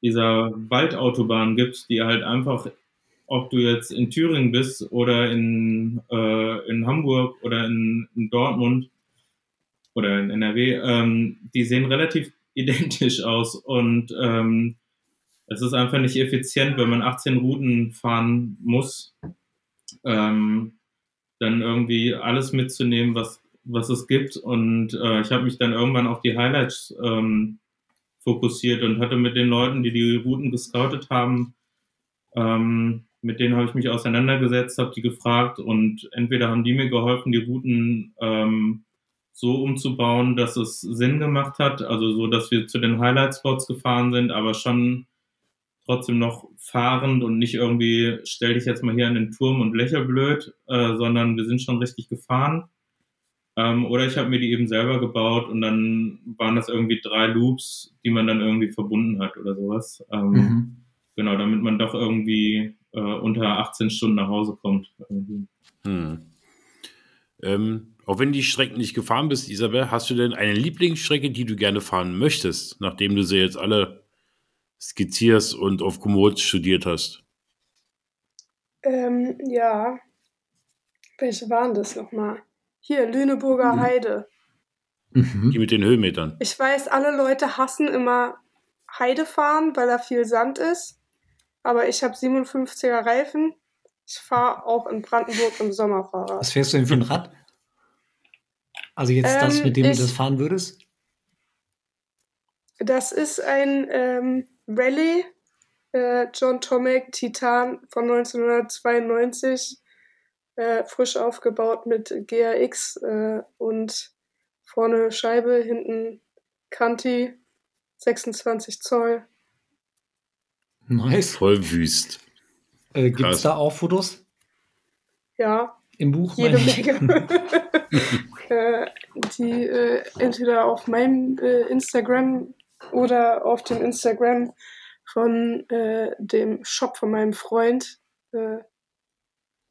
äh, dieser Waldautobahnen gibt, die halt einfach, ob du jetzt in Thüringen bist oder in, äh, in Hamburg oder in, in Dortmund, oder in NRW, ähm, die sehen relativ <laughs> identisch aus. Und ähm, es ist einfach nicht effizient, wenn man 18 Routen fahren muss, ähm, dann irgendwie alles mitzunehmen, was, was es gibt. Und äh, ich habe mich dann irgendwann auf die Highlights ähm, fokussiert und hatte mit den Leuten, die die Routen gescoutet haben, ähm, mit denen habe ich mich auseinandergesetzt, habe die gefragt und entweder haben die mir geholfen, die Routen ähm, so umzubauen, dass es Sinn gemacht hat, also so, dass wir zu den Highlight-Spots gefahren sind, aber schon trotzdem noch fahrend und nicht irgendwie, stell dich jetzt mal hier an den Turm und lächel blöd, äh, sondern wir sind schon richtig gefahren. Ähm, oder ich habe mir die eben selber gebaut und dann waren das irgendwie drei Loops, die man dann irgendwie verbunden hat oder sowas. Ähm, Mhm. Genau, damit man doch irgendwie äh, unter 18 Stunden nach Hause kommt. Hm. Ähm, auch wenn die Strecken nicht gefahren bist, Isabel, hast du denn eine Lieblingsstrecke, die du gerne fahren möchtest, nachdem du sie jetzt alle skizzierst und auf Komoot studiert hast? Ähm, ja. Welche waren das nochmal? Hier, Lüneburger Mhm. Heide. Mhm. Die mit den Höhenmetern. Ich weiß, alle Leute hassen immer Heide fahren, weil da viel Sand ist. Aber ich habe 57er Reifen. Ich fahre auch in Brandenburg im Sommer Fahrrad. Was fährst du denn für ein Rad? Also jetzt das, Ähm, mit dem ich- du das fahren würdest? Das ist ein ähm, Rallye äh, John Tomek Titan von 1992, äh, frisch aufgebaut mit GRX äh, und vorne Scheibe, hinten Kanti, 26 Zoll. Nice. Voll wüst. Äh, Gibt es da auch Fotos Ja, im Buch? jede meine ich? Menge. <laughs> <laughs> äh, die äh, entweder auf meinem äh, Instagram oder auf dem Instagram von äh, dem Shop von meinem Freund, äh,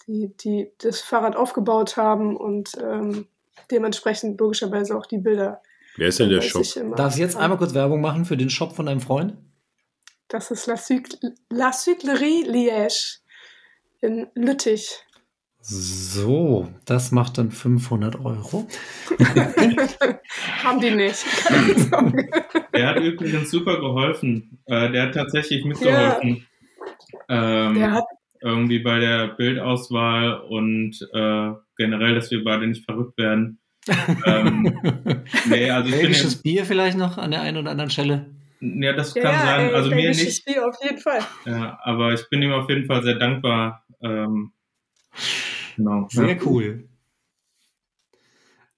die, die das Fahrrad aufgebaut haben und ähm, dementsprechend logischerweise auch die Bilder. Wer ist denn der Shop? Darf ich jetzt einmal kurz Werbung machen für den Shop von deinem Freund? Das ist La, Cycle, La Cyclerie Liège in Lüttich. So, das macht dann 500 Euro. <laughs> haben die nicht. <laughs> Der hat übrigens super geholfen. Äh, der hat tatsächlich mitgeholfen. Ähm, Der hat irgendwie bei der Bildauswahl und äh, generell, dass wir beide nicht verrückt werden. ähm, <laughs> nee, also ich bin Belgisches jetzt, Bier vielleicht noch an der einen oder anderen Stelle. ja, das ja, kann ja, sein. ey, Also mir nicht. Bier auf jeden Fall. Ja, aber ich bin ihm auf jeden Fall sehr dankbar. Ähm, genau. Sehr ja. cool.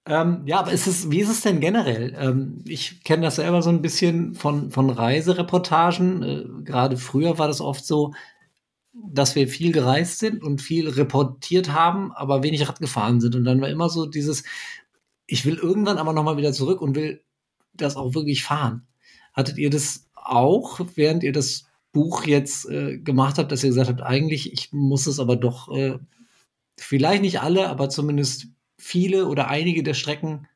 Ähm, ja, aber ist es, wie ist es denn generell? Ähm, ich kenne das selber so ein bisschen von, von Reisereportagen. Äh, Gerade früher war das oft so, dass wir viel gereist sind und viel reportiert haben, aber wenig Rad gefahren sind. Und dann war immer so dieses, ich will irgendwann aber nochmal wieder zurück und will das auch wirklich fahren. Hattet ihr das auch, während ihr das Buch jetzt äh, gemacht habt, dass ihr gesagt habt, eigentlich, ich muss es aber doch äh, vielleicht nicht alle, aber zumindest viele oder einige der Strecken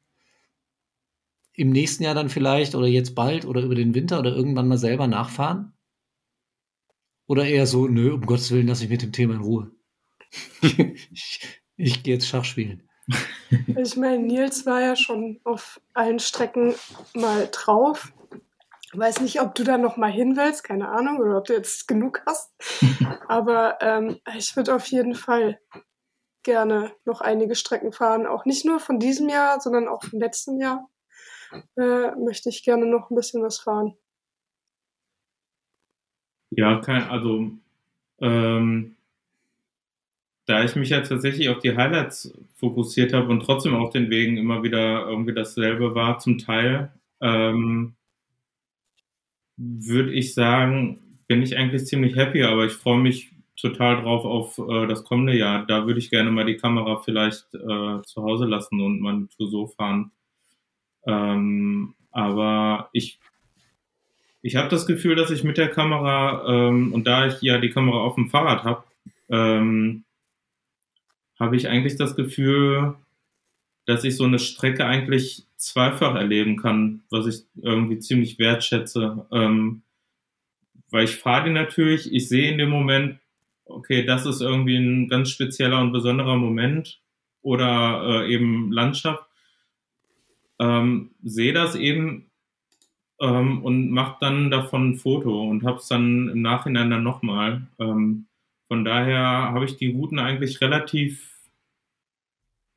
im nächsten Jahr dann vielleicht oder jetzt bald oder über den Winter oder irgendwann mal selber nachfahren? Oder eher so, nö, um Gottes Willen, lass ich mit dem Thema in Ruhe. <laughs> ich ich gehe jetzt Schach spielen. Ich meine, Nils war ja schon auf allen Strecken mal drauf. Weiß nicht, ob du da noch mal hin willst, keine Ahnung, oder ob du jetzt genug hast. <laughs> Aber ähm, ich würde auf jeden Fall gerne noch einige Strecken fahren. Auch nicht nur von diesem Jahr, sondern auch vom letzten Jahr äh, möchte ich gerne noch ein bisschen was fahren. Ja, kein, also ähm, da ich mich ja tatsächlich auf die Highlights fokussiert habe und trotzdem auf den Wegen immer wieder irgendwie dasselbe war, zum Teil, ähm, würde ich sagen, bin ich eigentlich ziemlich happy, aber ich freue mich total drauf auf äh, das kommende Jahr. Da würde ich gerne mal die Kamera vielleicht äh, zu Hause lassen und mal eine Tour so fahren. Ähm, aber ich ich habe das Gefühl, dass ich mit der Kamera, ähm, und da ich ja die Kamera auf dem Fahrrad habe, ähm, habe ich eigentlich das Gefühl, dass ich so eine Strecke eigentlich zweifach erleben kann, was ich irgendwie ziemlich wertschätze. Ähm, weil ich fahre die natürlich, ich sehe in dem Moment, okay, das ist irgendwie ein ganz spezieller und besonderer Moment oder äh, eben Landschaft. Ähm, sehe das eben ähm, und mache dann davon ein Foto und habe es dann im Nachhinein dann nochmal. Ähm, von daher habe ich die Routen eigentlich relativ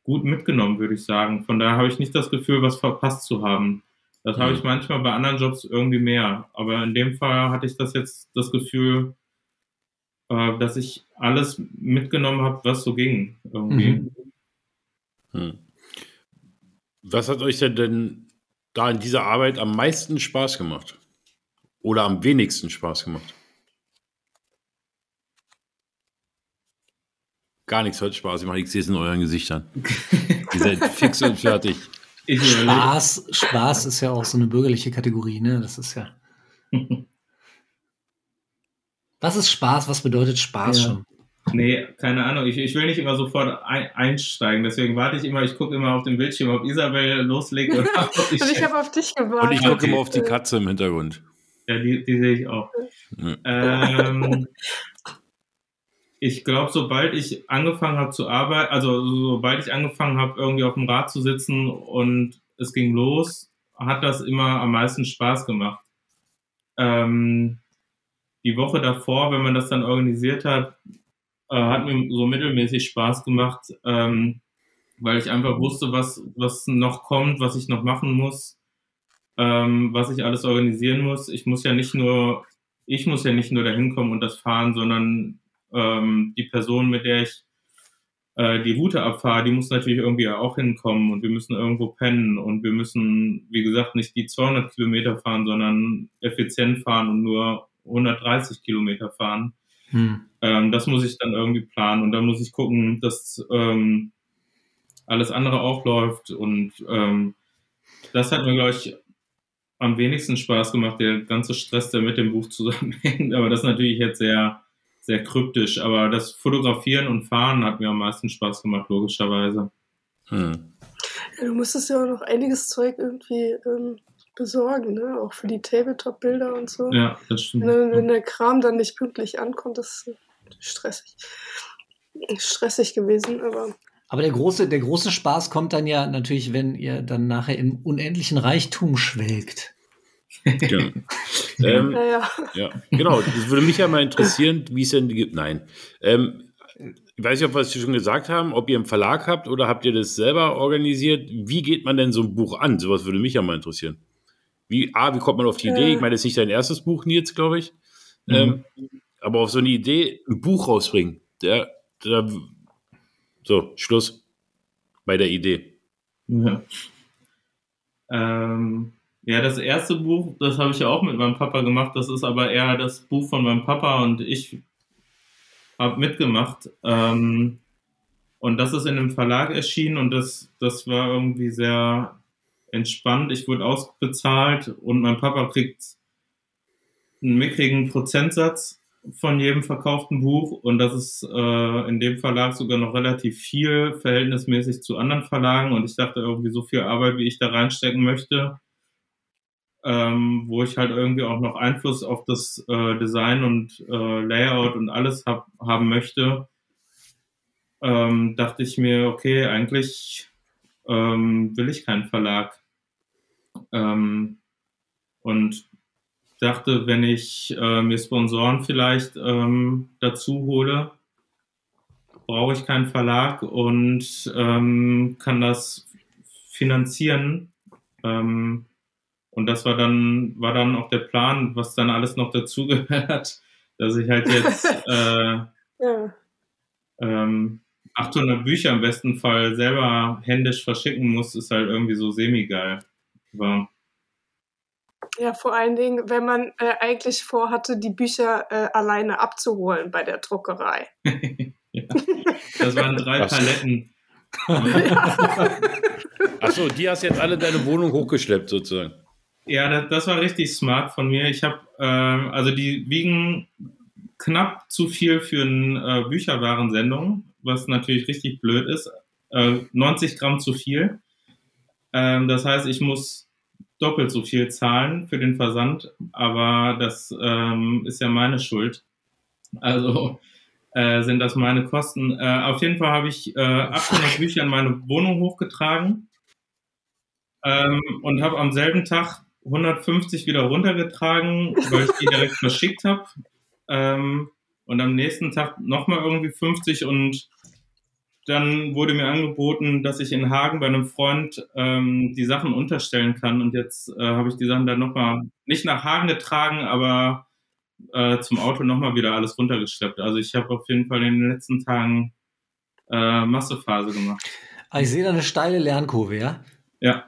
gut mitgenommen, würde ich sagen. Von daher habe ich nicht das Gefühl, was verpasst zu haben. Das habe ich manchmal bei anderen Jobs irgendwie mehr. Aber in dem Fall hatte ich das jetzt das Gefühl, äh, dass ich alles mitgenommen habe, was so ging. Irgendwie. Mhm. Hm. Was hat euch denn, denn da in dieser Arbeit am meisten Spaß gemacht? Oder am wenigsten Spaß gemacht? Gar nichts hat Spaß gemacht. Ich sehe es in euren Gesichtern. <laughs> Ihr seid fix und fertig. Spaß, Spaß ist ja auch so eine bürgerliche Kategorie, ne? Das ist ja. <laughs> Was ist Spaß? Was bedeutet Spaß Ja. schon? Nee, keine Ahnung. Ich, ich will nicht immer sofort ein, einsteigen. Deswegen warte ich immer, ich gucke immer auf dem Bildschirm, ob Isabel loslegt oder <laughs> ob ich. Und ich habe auf dich gewartet. Und ich gucke Okay. immer auf die Katze im Hintergrund. ja, die, die sehe ich auch. Ja. Ähm, ich glaube, sobald ich angefangen habe zu arbeiten, also sobald ich angefangen habe, irgendwie auf dem Rad zu sitzen und es ging los, hat das immer am meisten Spaß gemacht. ähm, die Woche davor, wenn man das dann organisiert hat, äh, hat mir so mittelmäßig Spaß gemacht, ähm, weil ich einfach wusste, was, was noch kommt, was ich noch machen muss, ähm, was ich alles organisieren muss. Ich muss ja nicht nur, ich muss ja nicht nur dahin kommen und das fahren, sondern ähm, die Person, mit der ich äh, die Route abfahre, die muss natürlich irgendwie auch hinkommen und wir müssen irgendwo pennen und wir müssen, wie gesagt, nicht die 200 Kilometer fahren, sondern effizient fahren und nur 130 Kilometer fahren. Hm. Ähm, das muss ich dann irgendwie planen und dann muss ich gucken, dass ähm, alles andere auch läuft und ähm, das hat mir, glaube ich, am wenigsten Spaß gemacht, der ganze Stress, der mit dem Buch zusammenhängt. <laughs> Aber das ist natürlich jetzt sehr, sehr kryptisch. Aber das Fotografieren und Fahren hat mir am meisten Spaß gemacht, logischerweise. Hm. Ja, du musstest ja auch noch einiges Zeug irgendwie ähm, besorgen, ne? Auch für die Tabletop-Bilder und so. Ja, das stimmt. Wenn, wenn, der Kram dann nicht pünktlich ankommt, das ist stressig. Stressig gewesen, aber. Aber der große, der große Spaß kommt dann ja natürlich, wenn ihr dann nachher im unendlichen Reichtum schwelgt. Genau. <laughs> ähm, ja, ja. ja, genau. Das würde mich ja mal interessieren, wie es denn gibt. Nein. Ähm, ich weiß nicht, ob wir es schon gesagt haben, ob ihr einen Verlag habt oder habt ihr das selber organisiert? Wie geht man denn so ein Buch an? Sowas würde mich ja mal interessieren. Wie, A, wie kommt man auf die Idee? Ich meine, das ist nicht dein erstes Buch, Nils, glaube ich. Mhm. Ähm, aber auf so eine Idee, ein Buch rausbringen, der, der, so, Schluss bei der Idee. Ja. Ähm, ja, das erste Buch, das habe ich ja auch mit meinem Papa gemacht. Das ist aber eher das Buch von meinem Papa und ich habe mitgemacht. Ähm, und das ist in einem Verlag erschienen und das, das war irgendwie sehr entspannt. Ich wurde ausbezahlt und mein Papa kriegt einen mickrigen Prozentsatz von jedem verkauften Buch und das ist äh, in dem Verlag sogar noch relativ viel verhältnismäßig zu anderen Verlagen und ich dachte irgendwie so viel Arbeit, wie ich da reinstecken möchte, ähm, wo ich halt irgendwie auch noch Einfluss auf das äh, Design und äh, Layout und alles hab, haben möchte, ähm, dachte ich mir, okay, eigentlich ähm, will ich keinen Verlag. Ähm, und dachte, wenn ich äh, mir Sponsoren vielleicht ähm, dazu hole, brauche ich keinen Verlag und ähm, kann das finanzieren. Ähm, und das war dann, war dann auch der Plan, was dann alles noch dazugehört, <laughs> dass ich halt jetzt <laughs> äh, ja. ähm, 800 Bücher im besten Fall selber händisch verschicken muss, ist halt irgendwie so semi-geil. Ja, vor allen Dingen, wenn man äh, eigentlich vorhatte, die Bücher äh, alleine abzuholen bei der Druckerei. <laughs> ja, das waren drei Paletten. <laughs> Achso, die hast jetzt alle deine Wohnung hochgeschleppt sozusagen. Ja, das, das war richtig smart von mir. Ich habe, äh, also die wiegen knapp zu viel für eine äh, Bücherwarensendung, was natürlich richtig blöd ist. Äh, 90 Gramm zu viel. Ähm, das heißt, ich muss doppelt so viel zahlen für den Versand, aber das ähm, ist ja meine Schuld. Also äh, sind das meine Kosten. Äh, auf jeden Fall habe ich äh, 800 Bücher in meine Wohnung hochgetragen ähm, und habe am selben Tag 150 wieder runtergetragen, weil ich die direkt <laughs> verschickt habe. Ähm, und am nächsten Tag nochmal irgendwie 50 und dann wurde mir angeboten, dass ich in Hagen bei einem Freund ähm, die Sachen unterstellen kann. Und jetzt äh, habe ich die Sachen dann nochmal nicht nach Hagen getragen, aber äh, zum Auto nochmal wieder alles runtergeschleppt. Also ich habe auf jeden Fall in den letzten Tagen äh, Massephase gemacht. Ah, ich sehe da eine steile Lernkurve, ja? Ja.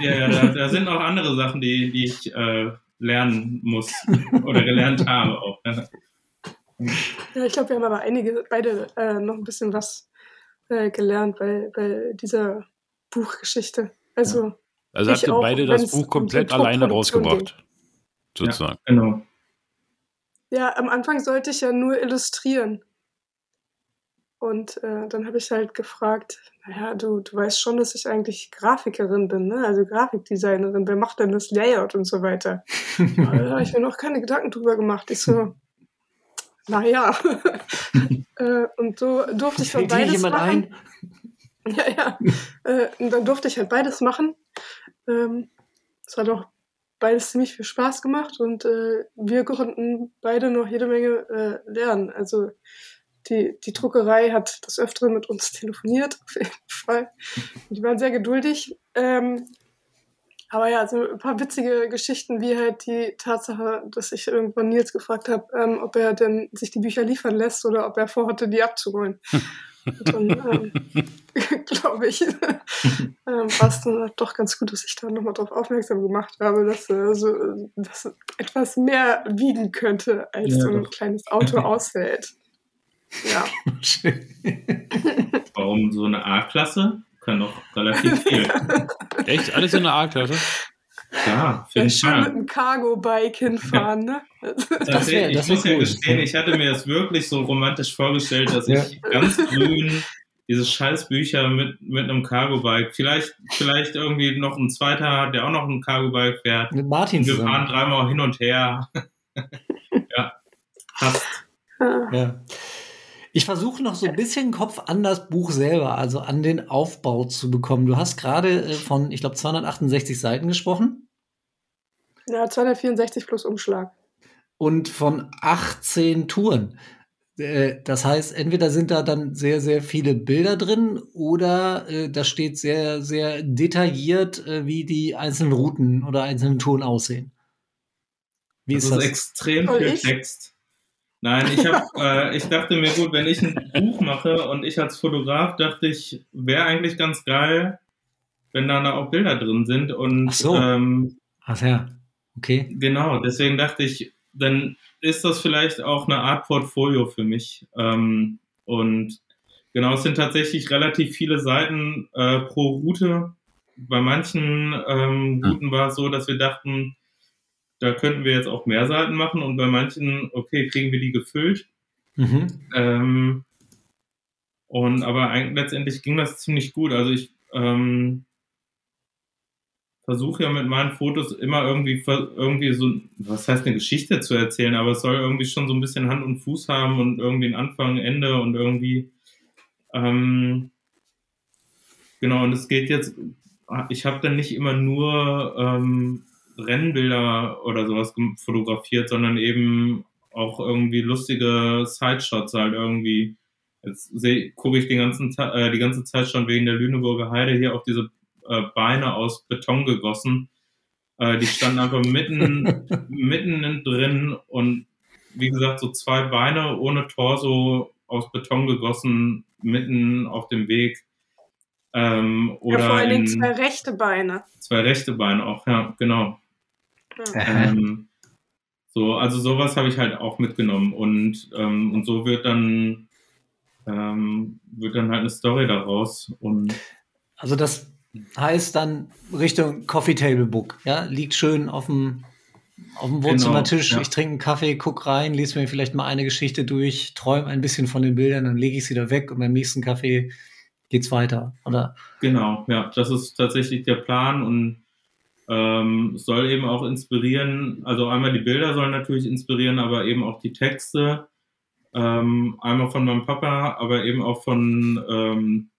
ja, ja da, da, sind auch andere Sachen, die, die ich äh, lernen muss oder gelernt habe auch. Ja, ich glaube, wir haben aber einige, beide äh, noch ein bisschen was äh, gelernt bei, bei dieser Buchgeschichte. Also, ja. also habt ihr beide das Buch komplett um alleine rausgebracht. Sozusagen. Ja, genau. Ja, am Anfang sollte ich ja nur illustrieren. Und äh, dann habe ich halt gefragt, naja, du, du weißt schon, dass ich eigentlich Grafikerin bin, ne? also Grafikdesignerin. Wer macht denn das Layout und so weiter? ja, <laughs> da habe ich mir noch keine Gedanken drüber gemacht. Ich so, naja. <laughs> äh, und so durfte ich dann beides machen. Ein? <laughs> Ja, ja. Äh, und dann durfte ich halt beides machen. Ähm, es war doch beides ziemlich viel Spaß gemacht und äh, wir konnten beide noch jede Menge äh, lernen. Also die, die Druckerei hat das Öfteren mit uns <laughs> telefoniert, auf jeden Fall. Die waren sehr geduldig. Ähm, aber ja, so ein paar witzige Geschichten, wie halt die Tatsache, dass ich irgendwann Nils gefragt habe, ähm, ob er denn sich die Bücher liefern lässt oder ob er vorhatte, die abzuholen. Und dann, ähm, <laughs> glaube ich, <laughs> ähm, war es dann doch ganz gut, dass ich da nochmal drauf aufmerksam gemacht habe, dass, äh, so, dass etwas mehr wiegen könnte, als Ja, so ein doch. kleines Auto aushält. Ja. <laughs> Warum so eine A-Klasse? Kann doch relativ viel. <laughs> Echt? Alles in der A-Klasse? Ja, Ja, jeden schön mit einem Cargo-Bike hinfahren, ne? <laughs> Das wär- ich das muss ja cool. gestehen, ich hatte mir das wirklich so romantisch vorgestellt, dass Ja. ich ganz grün diese Scheißbücher mit, mit einem Cargo-Bike, vielleicht, vielleicht irgendwie noch ein zweiter, der auch noch ein Cargo-Bike fährt. Mit Martin Wir fahren zusammen. dreimal hin und her. <laughs> ja, passt. Ja. Ich versuche noch so ein bisschen Kopf an das Buch selber, also an den Aufbau zu bekommen. Du hast gerade äh, von, ich glaube, 268 Seiten gesprochen Ja, 264 plus Umschlag. und von 18 Touren. Äh, Das heißt, entweder sind da dann sehr, sehr viele Bilder drin oder äh, da steht sehr, sehr detailliert, äh, wie die einzelnen Routen oder einzelnen Touren aussehen. Wie Das ist ist das? extrem viel ich? Text. Nein, ich, hab, <laughs> äh, ich dachte mir, gut, wenn ich ein Buch mache und ich als Fotograf dachte ich, wäre eigentlich ganz geil, wenn da auch Bilder drin sind. Und Ach so. ähm, Ach ja, okay. genau, deswegen dachte ich, dann ist das vielleicht auch eine Art Portfolio für mich. Ähm, und genau, es sind tatsächlich relativ viele Seiten äh, pro Route. Bei manchen ähm, Hm. Routen war es so, dass wir dachten, da könnten wir jetzt auch mehr Seiten machen und bei manchen, okay, kriegen wir die gefüllt. Mhm. Ähm, und aber eigentlich, letztendlich ging das ziemlich gut. Also ich ähm, versuche ja mit meinen Fotos immer irgendwie irgendwie so, was heißt eine Geschichte zu erzählen, aber es soll irgendwie schon so ein bisschen Hand und Fuß haben und irgendwie ein Anfang, Ende und irgendwie ähm, genau. Und es geht jetzt, ich habe dann nicht immer nur ähm, Rennbilder oder sowas fotografiert, sondern eben auch irgendwie lustige Sideshots halt irgendwie. Jetzt gucke ich den ganzen äh, die ganze Zeit schon wegen der Lüneburger Heide hier auf diese äh, Beine aus Beton gegossen. Äh, die standen einfach mitten, <laughs> mitten drin und wie gesagt, so zwei Beine ohne Torso aus Beton gegossen, mitten auf dem Weg. Ähm, oder ja, vor allen Dingen in- zwei rechte Beine. zwei rechte Beine auch, ja, genau. Ähm, <laughs> so, also sowas habe ich halt auch mitgenommen und, ähm, und so wird dann ähm, wird dann halt eine Story daraus und Also das heißt dann Richtung Coffee Table Book, ja, liegt schön auf dem auf dem Wohnzimmertisch, Genau, ja. ich trinke einen Kaffee, guck rein, lese mir vielleicht mal eine Geschichte durch, träume ein bisschen von den Bildern, dann lege ich sie wieder weg und beim nächsten Kaffee geht's weiter, oder? genau, ja, das ist tatsächlich der Plan und ähm, soll eben auch inspirieren, also einmal die Bilder sollen natürlich inspirieren, aber eben auch die Texte, ähm, einmal von meinem Papa, aber eben auch von, ähm,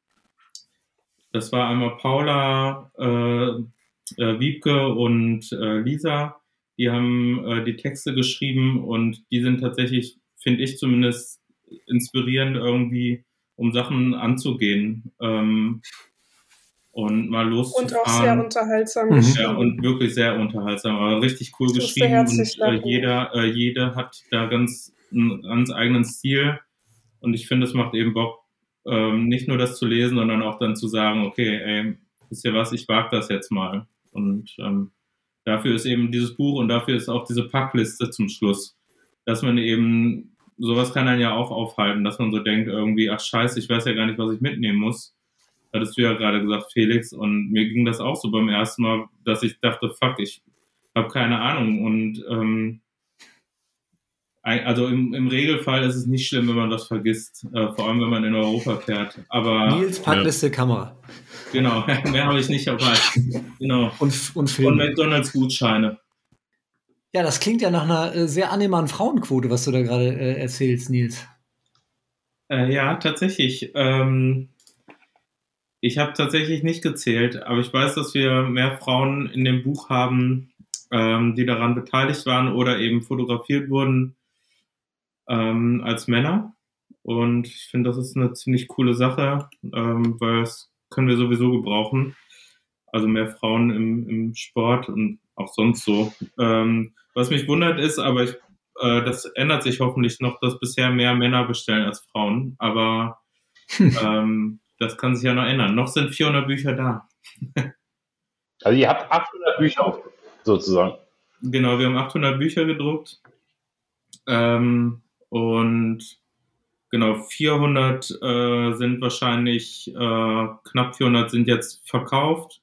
das war einmal Paula, äh, äh, Wiebke und äh, Lisa, die haben äh, die Texte geschrieben und die sind tatsächlich, finde ich zumindest, inspirierend irgendwie, um Sachen anzugehen. Ähm, und mal Und auch sehr loszufahren. unterhaltsam Mhm. geschrieben. Ja, und wirklich sehr unterhaltsam, aber richtig cool Ich musste geschrieben herzlich und äh, lachen. jeder, äh, jeder hat da ganz einen ganz eigenen Stil und ich finde, es macht eben Bock, ähm, nicht nur das zu lesen, sondern auch dann zu sagen, okay, ey, ist ja was, ich wag das jetzt mal und ähm, dafür ist eben dieses Buch und dafür ist auch diese Packliste zum Schluss, dass man eben sowas kann einen ja auch aufhalten, dass man so denkt irgendwie, ach scheiße, ich weiß ja gar nicht, was ich mitnehmen muss hattest du ja gerade gesagt, Felix, und mir ging das auch so beim ersten Mal, dass ich dachte, fuck, ich habe keine Ahnung. Und ähm, also im, im Regelfall ist es nicht schlimm, wenn man was vergisst, äh, vor allem wenn man in Europa fährt. Aber Nils Packliste Kamera genau, <laughs> mehr habe ich nicht dabei. Genau. und, und Und. McDonalds Gutscheine. Ja, das klingt ja nach einer äh, sehr annehmbaren Frauenquote, was du da gerade äh, erzählst, Nils. Äh, ja, tatsächlich. Ähm, ich habe tatsächlich nicht gezählt, aber ich weiß, dass wir mehr Frauen in dem Buch haben ähm, die daran beteiligt waren oder eben fotografiert wurden ähm, als Männer. Und ich finde, das ist eine ziemlich coole Sache, ähm, weil das können wir sowieso gebrauchen. Also mehr Frauen im, im Sport und auch sonst so. Ähm, was mich wundert ist, aber ich, äh, das ändert sich hoffentlich noch, dass bisher mehr Männer bestellen als Frauen. Aber <laughs> ähm, das kann sich ja noch ändern. Noch sind 400 Bücher da. <laughs> Also ihr habt 800 Bücher auf, sozusagen. Genau, wir haben 800 Bücher gedruckt. Ähm, und genau, 400 äh, sind wahrscheinlich, äh, knapp 400 sind jetzt verkauft.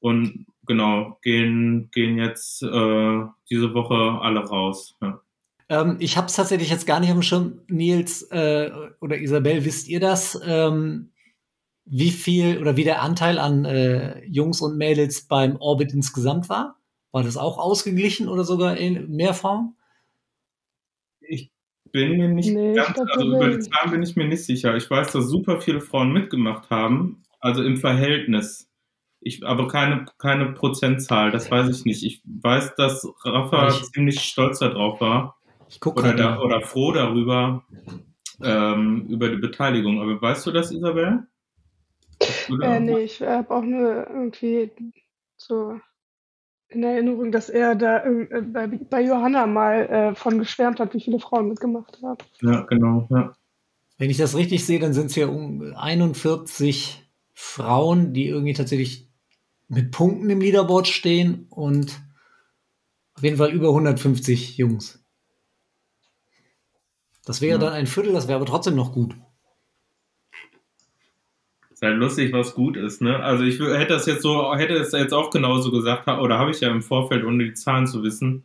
Und genau, gehen, gehen jetzt äh, diese Woche alle raus. Ja. Ähm, ich habe es tatsächlich jetzt gar nicht auf dem Schirm, Nils äh, oder Isabel, wisst ihr das? Ähm, wie viel oder wie der Anteil an äh, Jungs und Mädels beim Orbit insgesamt war? War das auch ausgeglichen oder sogar in mehr Frauen? Ich bin mir nicht Nee, ganz, glaub, also über die Zahlen bin ich mir nicht sicher. Ich weiß, dass super viele Frauen mitgemacht haben, also im Verhältnis. Ich, aber keine, keine Prozentzahl, das weiß ich nicht. Ich weiß, dass Rafa Ich- ziemlich stolz darauf war Ich gucke oder, gerade da, oder froh darüber, ähm, über die Beteiligung. Aber weißt du das, Isabel? Äh, nee, ich habe auch nur irgendwie so in Erinnerung, dass er da äh, bei, bei Johanna mal äh, von geschwärmt hat, wie viele Frauen mitgemacht haben. Ja, genau. Ja. Wenn ich das richtig sehe, dann sind es ja um 41 Frauen, die irgendwie tatsächlich mit Punkten im Leaderboard stehen und auf jeden Fall über 150 Jungs. Das wäre Ja. dann ein Viertel, das wäre aber trotzdem noch gut. Ist halt lustig, was gut ist, ne? Also ich hätte das jetzt so, hätte es jetzt auch genauso gesagt, oder habe ich ja im Vorfeld, ohne die Zahlen zu wissen.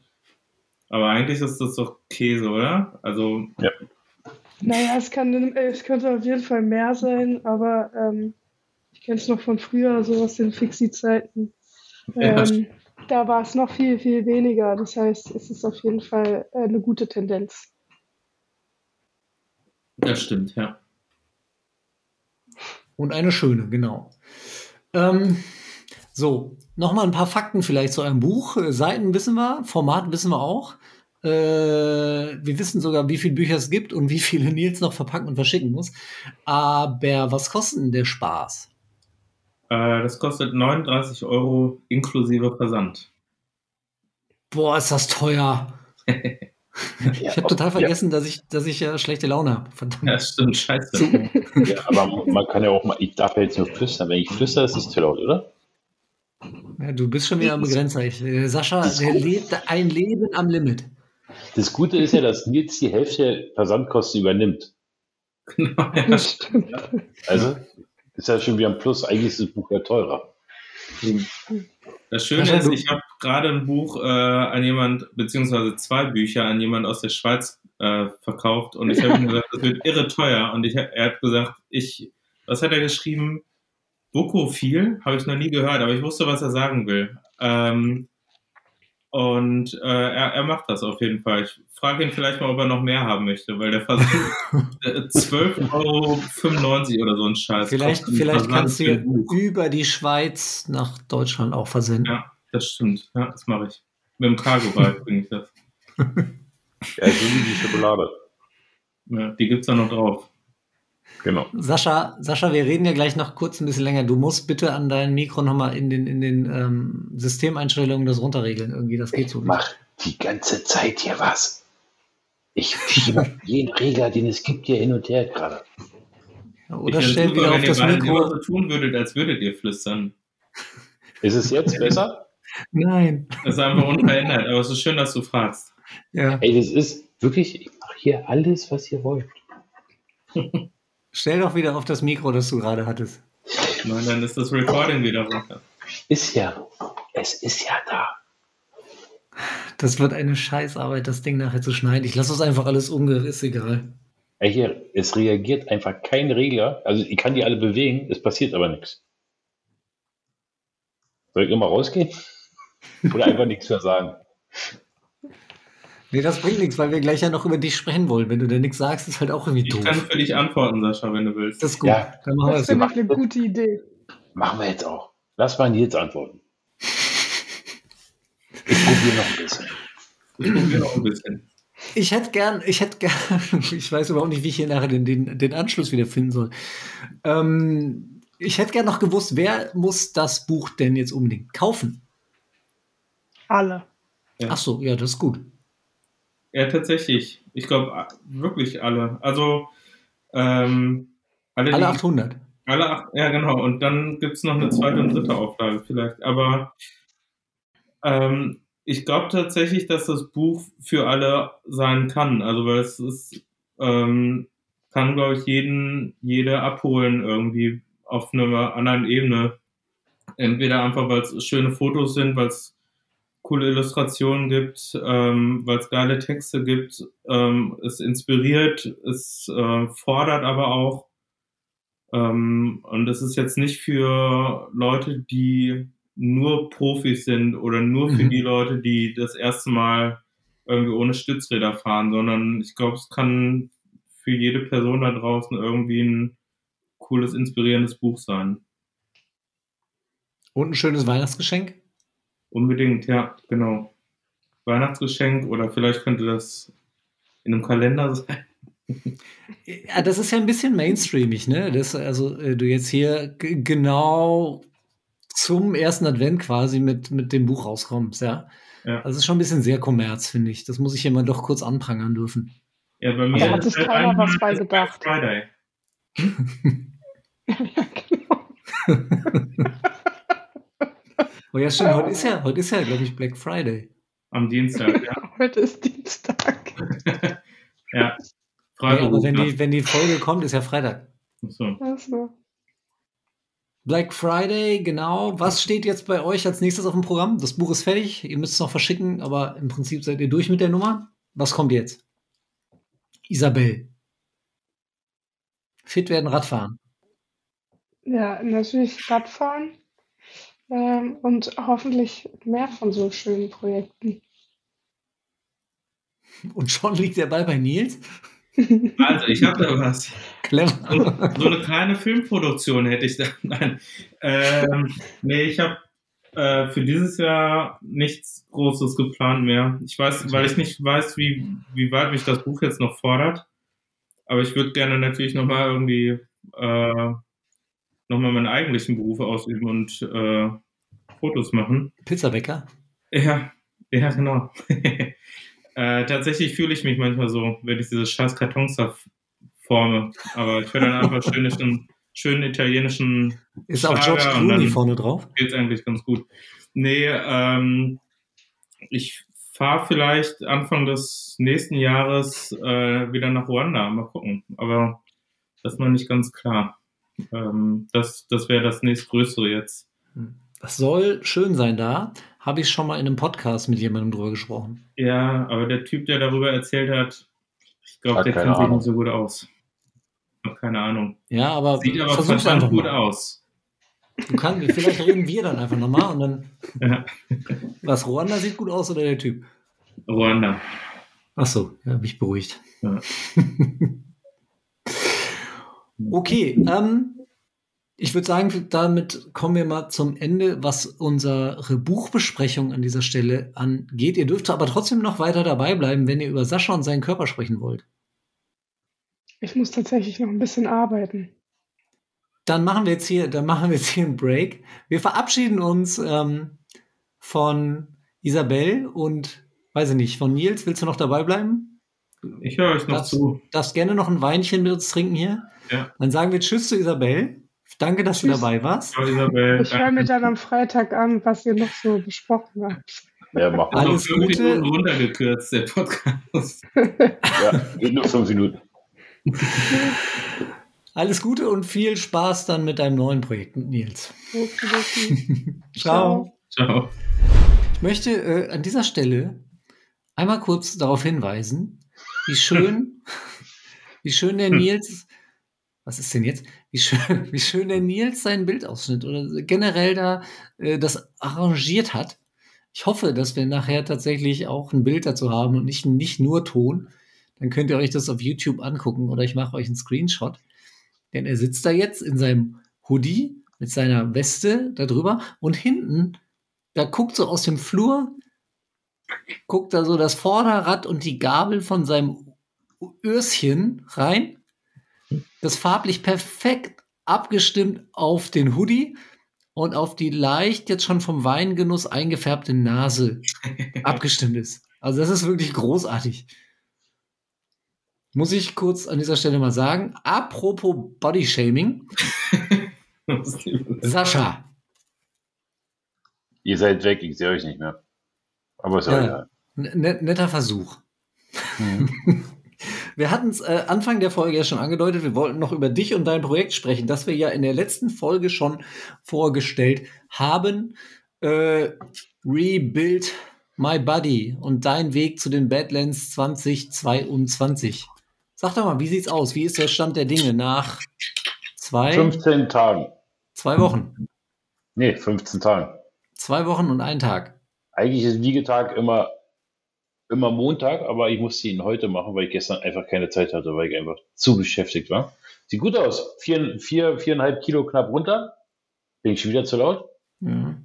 Aber eigentlich ist das doch Käse, oder? Also, Naja, es, kann, äh, es könnte auf jeden Fall mehr sein, aber ähm, ich kenne es noch von früher, so aus den Fixie-Zeiten. Ja. Ähm, da war es noch viel, viel weniger. Das heißt, es ist auf jeden Fall äh, eine gute Tendenz. das stimmt, ja. Und eine schöne, genau. Ähm, so, nochmal ein paar Fakten vielleicht zu einem Buch. Äh, Seiten wissen wir, Format wissen wir auch. Äh, wir wissen sogar, wie viele Bücher es gibt und wie viele Nils noch verpacken und verschicken muss. Aber was kostet denn der Spaß? Äh, das kostet 39 Euro inklusive Versand. Boah, ist das teuer. <laughs> <laughs> Ja, Ich habe total vergessen, dass ich, dass ich ja schlechte Laune habe. Verdammt. Ja, stimmt, scheiße. <laughs> Ja, aber man kann ja auch mal, ich darf ja jetzt nur flüstern. Wenn ich flüstere, ist es zu laut, oder? Ja, du bist schon wieder am Begrenzer. Ich, äh, Sascha, der lebt ein Leben am Limit. Das Gute ist ja, dass Nils die Hälfte der Versandkosten übernimmt. genau, ja. Das stimmt. Also, ist ja schon wieder ein Plus. Eigentlich ist das Buch ja teurer. Das Schöne ist, ich habe gerade ein Buch äh, an jemand, beziehungsweise zwei Bücher an jemand aus der Schweiz äh, verkauft und ich habe ihm gesagt, das wird irre teuer und ich, er hat gesagt, ich, was hat er geschrieben? Bukophil, habe ich noch nie gehört, aber ich wusste, was er sagen will. Ähm, und äh, er, er macht das auf jeden Fall. Ich frage ihn vielleicht mal, ob er noch mehr haben möchte, weil der Versand äh, 12,95 Euro oder so ein Scheiß. Vielleicht, vielleicht kannst du über die Schweiz nach Deutschland auch versenden. Ja, das stimmt. Ja, das mache ich. Mit dem Cargo-Bike bringe ich das. Ja, so wie die Schokolade. Ja, die gibt's da noch drauf. Genau. Sascha, Sascha, wir reden ja gleich noch kurz ein bisschen länger. Du musst bitte an dein Mikro nochmal in den, in den ähm, Systemeinstellungen das runterregeln. Irgendwie, das geht so Ich nicht. mach die ganze Zeit hier was. Ich schiebe jeden Regler, den es gibt, hier hin und her gerade. Oder Ich find's stell wieder wenn auf ihr das Mikro. immer so tun würdet, als würdet ihr flüstern. Ist es jetzt besser? Nein. Das ist einfach unverändert, aber es ist schön, dass du fragst. Ja. Ey, das ist wirklich, ich mache hier alles, was ihr wollt. Stell doch wieder auf das Mikro, das du gerade hattest. Und dann ist das Recording wieder runter. Ist ja, es ist ja da. Das wird eine Scheißarbeit, das Ding nachher zu schneiden. Ich lasse es einfach alles umge, ist egal. Ey, hier, es reagiert einfach kein Regler. Also ich kann die alle bewegen, es passiert aber nichts. Soll ich immer rausgehen? <laughs> Oder einfach nichts mehr sagen? Nee, das bringt nichts, weil wir gleich ja noch über dich sprechen wollen. Wenn du da nichts sagst, ist halt auch irgendwie Ich doof. kann für dich antworten, Sascha, wenn du willst. Das ist gut. Ja. Dann machen wir Das das. finde ich eine gute Idee. Machen wir jetzt auch. Lass mal Nils antworten. Ich probiere noch ein bisschen. Ich probiere noch ein bisschen. Ich hätte gern, ich hätte gern, <laughs> ich weiß überhaupt nicht, wie ich hier nachher den, den, den Anschluss wieder finden soll. Ähm, ich hätte gern noch gewusst, wer muss das Buch denn jetzt unbedingt kaufen? Alle. Ja. Ach so, ja, das ist gut. Ja, tatsächlich. Ich glaube wirklich alle. Also ähm, alle, Alle die- 800. Alle acht, ja genau. Und dann gibt es noch eine zweite und dritte Auflage vielleicht. Aber ähm, ich glaube tatsächlich, dass das Buch für alle sein kann. Also weil es ist, ähm, kann, glaube ich, jeden, jede abholen irgendwie auf einer anderen Ebene. Entweder einfach, weil es schöne Fotos sind, weil es coole Illustrationen gibt, ähm, weil es geile Texte gibt, ähm, es inspiriert, es äh, fordert aber auch. Ähm, und das ist jetzt nicht für Leute, die nur Profis sind oder nur für Mhm. die Leute, die das erste Mal irgendwie ohne Stützräder fahren, sondern ich glaube, es kann für jede Person da draußen irgendwie ein cooles, inspirierendes Buch sein. Und ein schönes Weihnachtsgeschenk? Unbedingt, ja, genau. Weihnachtsgeschenk oder vielleicht könnte das in einem Kalender sein. <laughs> Ja, das ist ja ein bisschen mainstreamig, ne? Das, also, äh, du jetzt hier genau zum ersten Advent quasi mit, mit dem Buch rauskommst, ja. Ja. Das ist schon ein bisschen sehr Kommerz, finde ich. Das muss ich hier mal doch kurz anprangern dürfen. Ja, bei mir Da hat ist sich halt keiner ein was bei gedacht. Black Friday. ja, genau. <laughs> Oh ja, stimmt, heute ist ja, heute ist ja, glaube ich, Black Friday. Am Dienstag, ja. <laughs> Heute ist Dienstag. <laughs> ja. Ja, aber wenn die, wenn die Folge kommt, ist ja Freitag. Achso. Also, Black Friday, genau. Was steht jetzt bei euch als nächstes auf dem Programm? Das Buch ist fertig, ihr müsst es noch verschicken, aber im Prinzip seid ihr durch mit der Nummer. Was kommt jetzt? Isabel. Fit werden, Radfahren. ja, natürlich Radfahren. Ähm, und hoffentlich mehr von so schönen Projekten. Und schon liegt der Ball bei Nils. Also, ich habe da was. Clever. So eine kleine Filmproduktion hätte ich da. <laughs> Nein. Ähm, nee, ich habe äh, für dieses Jahr nichts Großes geplant mehr. Ich weiß, weil ich nicht weiß, wie, wie weit mich das Buch jetzt noch fordert. Aber ich würde gerne natürlich nochmal irgendwie äh, nochmal meinen eigentlichen Beruf ausüben und äh, Fotos machen. Pizzabäcker. Ja, ja, genau. <laughs> äh, tatsächlich fühle ich mich manchmal so, wenn ich diese scheiß Kartons da forme. Aber ich will dann einfach <laughs> schönen, schönen italienischen Ist auch George Clooney vorne drauf. geht's eigentlich ganz gut. Nee, ähm, ich fahre vielleicht Anfang des nächsten Jahres äh, wieder nach Ruanda. Mal gucken. Aber das ist noch nicht ganz klar. Ähm, das das wäre das nächstgrößere jetzt. Das soll schön sein da. Habe ich schon mal in einem Podcast mit jemandem drüber gesprochen. Ja, aber der Typ, der darüber erzählt hat, ich glaube, der kennt sich nicht so gut aus. Hab keine Ahnung. Ja, aber Sieht aber versuch's verdammt einfach gut mal. aus. Du kannst, vielleicht reden wir dann einfach nochmal und dann. <laughs> Ja. Was, Ruanda sieht gut aus oder der Typ? Ruanda. Ach so, ja, mich beruhigt. Ja. <laughs> okay, ähm, ich würde sagen, damit kommen wir mal zum Ende, was unsere Buchbesprechung an dieser Stelle angeht. Ihr dürft aber trotzdem noch weiter dabei bleiben, wenn ihr über Sascha und seinen Körper sprechen wollt. Ich muss tatsächlich noch ein bisschen arbeiten. Dann machen wir jetzt hier, dann machen wir jetzt hier einen Break. Wir verabschieden uns ähm, von Isabel und weiß ich nicht, von Nils. Willst du noch dabei bleiben? Ich höre euch noch Das- zu. Darfst gerne noch ein Weinchen mit uns trinken hier. Ja. Dann sagen wir Tschüss zu Isabel. Danke, dass du Tschüss. dabei warst. Ich höre mir dann am Freitag an, was ihr noch so besprochen habt. Ja, mach mal. Alles fünf Gute. Minuten runtergekürzt, der Podcast. Ja, geht nur fünf Minuten. Alles Gute und viel Spaß dann mit deinem neuen Projekt mit Nils. <laughs> Ciao. Ciao. Ich möchte äh, an dieser Stelle einmal kurz darauf hinweisen, wie schön, <laughs> wie schön der Nils, was ist denn jetzt? Wie schön, <laughs> wie schön der Nils seinen Bildausschnitt oder generell da äh, das arrangiert hat. Ich hoffe, dass wir nachher tatsächlich auch ein Bild dazu haben und nicht, nicht nur Ton. Dann könnt ihr euch das auf YouTube angucken oder ich mache euch einen Screenshot. Denn er sitzt da jetzt in seinem Hoodie mit seiner Weste da drüber und hinten, da guckt so aus dem Flur guckt da so das Vorderrad und die Gabel von seinem Öschen rein. Das farblich perfekt abgestimmt auf den Hoodie und auf die leicht jetzt schon vom Weingenuss eingefärbte Nase <laughs> abgestimmt ist. Also das ist wirklich großartig. Muss ich kurz an dieser Stelle mal sagen. Apropos Bodyshaming. <laughs> Sascha, Ihr seid weg, ich sehe euch nicht mehr. Aber ist ja egal. Netter Versuch. <laughs> Wir hatten es äh, Anfang der Folge ja schon angedeutet, wir wollten noch über dich und dein Projekt sprechen, das wir ja in der letzten Folge schon vorgestellt haben. Äh, Rebuild My Body und dein Weg zu den Badlands 2022. Sag doch mal, wie sieht's aus? Wie ist der Stand der Dinge nach zwei, 15 Tagen. zwei Wochen? Nee, 15 Tagen. Zwei Wochen und ein Tag. Eigentlich ist Wiegetag immer, immer Montag, aber ich musste ihn heute machen, weil ich gestern einfach keine Zeit hatte, weil ich einfach zu beschäftigt war. Sieht gut aus. Vier, vier, viereinhalb Kilo knapp runter. Bin ich schon wieder zu laut? Ja.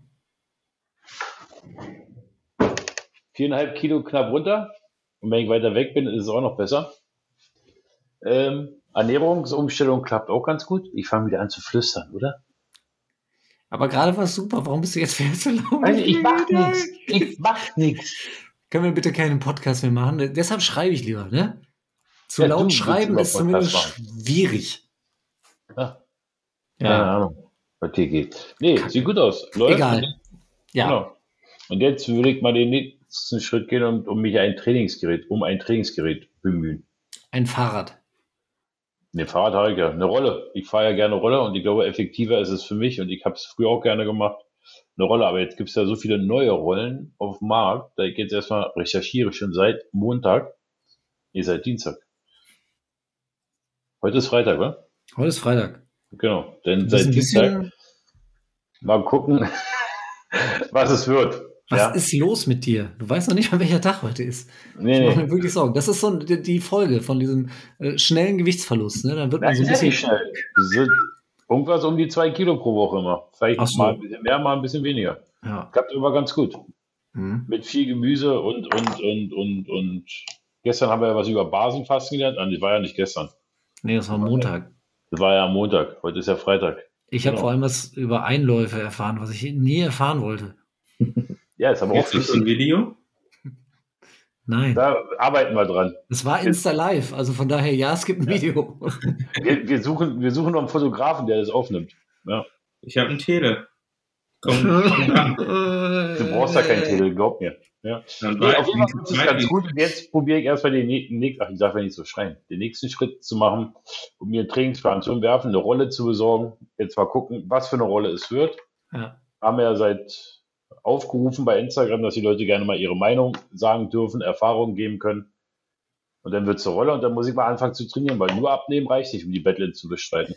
Viereinhalb Kilo knapp runter. Und wenn ich weiter weg bin, ist es auch noch besser. Ähm, Ernährungsumstellung klappt auch ganz gut. Ich fange wieder an zu flüstern, oder? Aber gerade war es super. Warum bist du jetzt wieder so laut? Also ich mach nichts. Ich mach nichts. Können wir bitte keinen Podcast mehr machen? Deshalb schreibe ich lieber, ne? Zu Ja, laut schreiben ist zumindest schwierig. Ja. Keine Ahnung, was hier geht. Nee, sieht gut aus. Läuft. Egal. Ja. Genau. Und jetzt würde ich mal den nächsten Schritt gehen und um mich ein Trainingsgerät, um ein Trainingsgerät bemühen. Ein Fahrrad. Ne, Fahrrad habe ich ja. Eine Rolle. Ich fahre ja gerne Rolle und ich glaube, effektiver ist es für mich und ich habe es früher auch gerne gemacht. Eine Rolle, aber jetzt gibt es ja so viele neue Rollen auf dem Markt. Da ich jetzt erstmal recherchiere schon seit Montag. Nee, seit Dienstag. Heute ist Freitag, wa? Heute ist Freitag. Genau. Denn seit Dienstag mal gucken, <laughs> was es wird. was ja? ist los mit dir? Du weißt noch nicht mal, welcher Tag heute ist. nee, Ich mache nee. mir wirklich Sorgen. Das ist so die, Folge von diesem äh, schnellen Gewichtsverlust. Ne? Dann wird man so ein bisschen. schnell. Irgendwas um die zwei Kilo pro Woche immer. Vielleicht so. mal ein bisschen mehr, mal ein bisschen weniger. Ja. Klappt immer ganz gut. Hm. Mit viel Gemüse und, und, und, und, und. Gestern haben wir ja was über Basenfasten gelernt. Ah, Das war ja nicht gestern. Nee, das war Montag. Das war ja am Montag. Heute ist ja Freitag. Ich habe Genau. vor allem was über Einläufe erfahren, was ich nie erfahren wollte. <laughs> Ja, ist aber auch Jetzt ist so ein wichtig. Video. Nein. Da arbeiten wir dran. Es war Insta Live, also von daher, ja, es gibt ein Video. Wir, wir, suchen, wir suchen noch einen Fotografen, der das aufnimmt. Ja. Ich habe ein Tele. Komm, <laughs> Du brauchst ja kein Tele, glaub mir. Ja. Dann Nee, auf ich, jeden Fall ist es ganz gut. Und jetzt probiere ich erstmal den nächsten, ach, ich darf ja nicht so schreien, den nächsten Schritt zu machen, um mir einen Trainingsplan zu entwerfen, eine Rolle zu besorgen. Jetzt mal gucken, was für eine Rolle es wird. Ja. Haben wir ja seit aufgerufen bei Instagram, dass die Leute gerne mal ihre Meinung sagen dürfen, Erfahrungen geben können. Und dann wird es eine Rolle und dann muss ich mal anfangen zu trainieren, weil nur abnehmen reicht nicht, um die Battle zu bestreiten.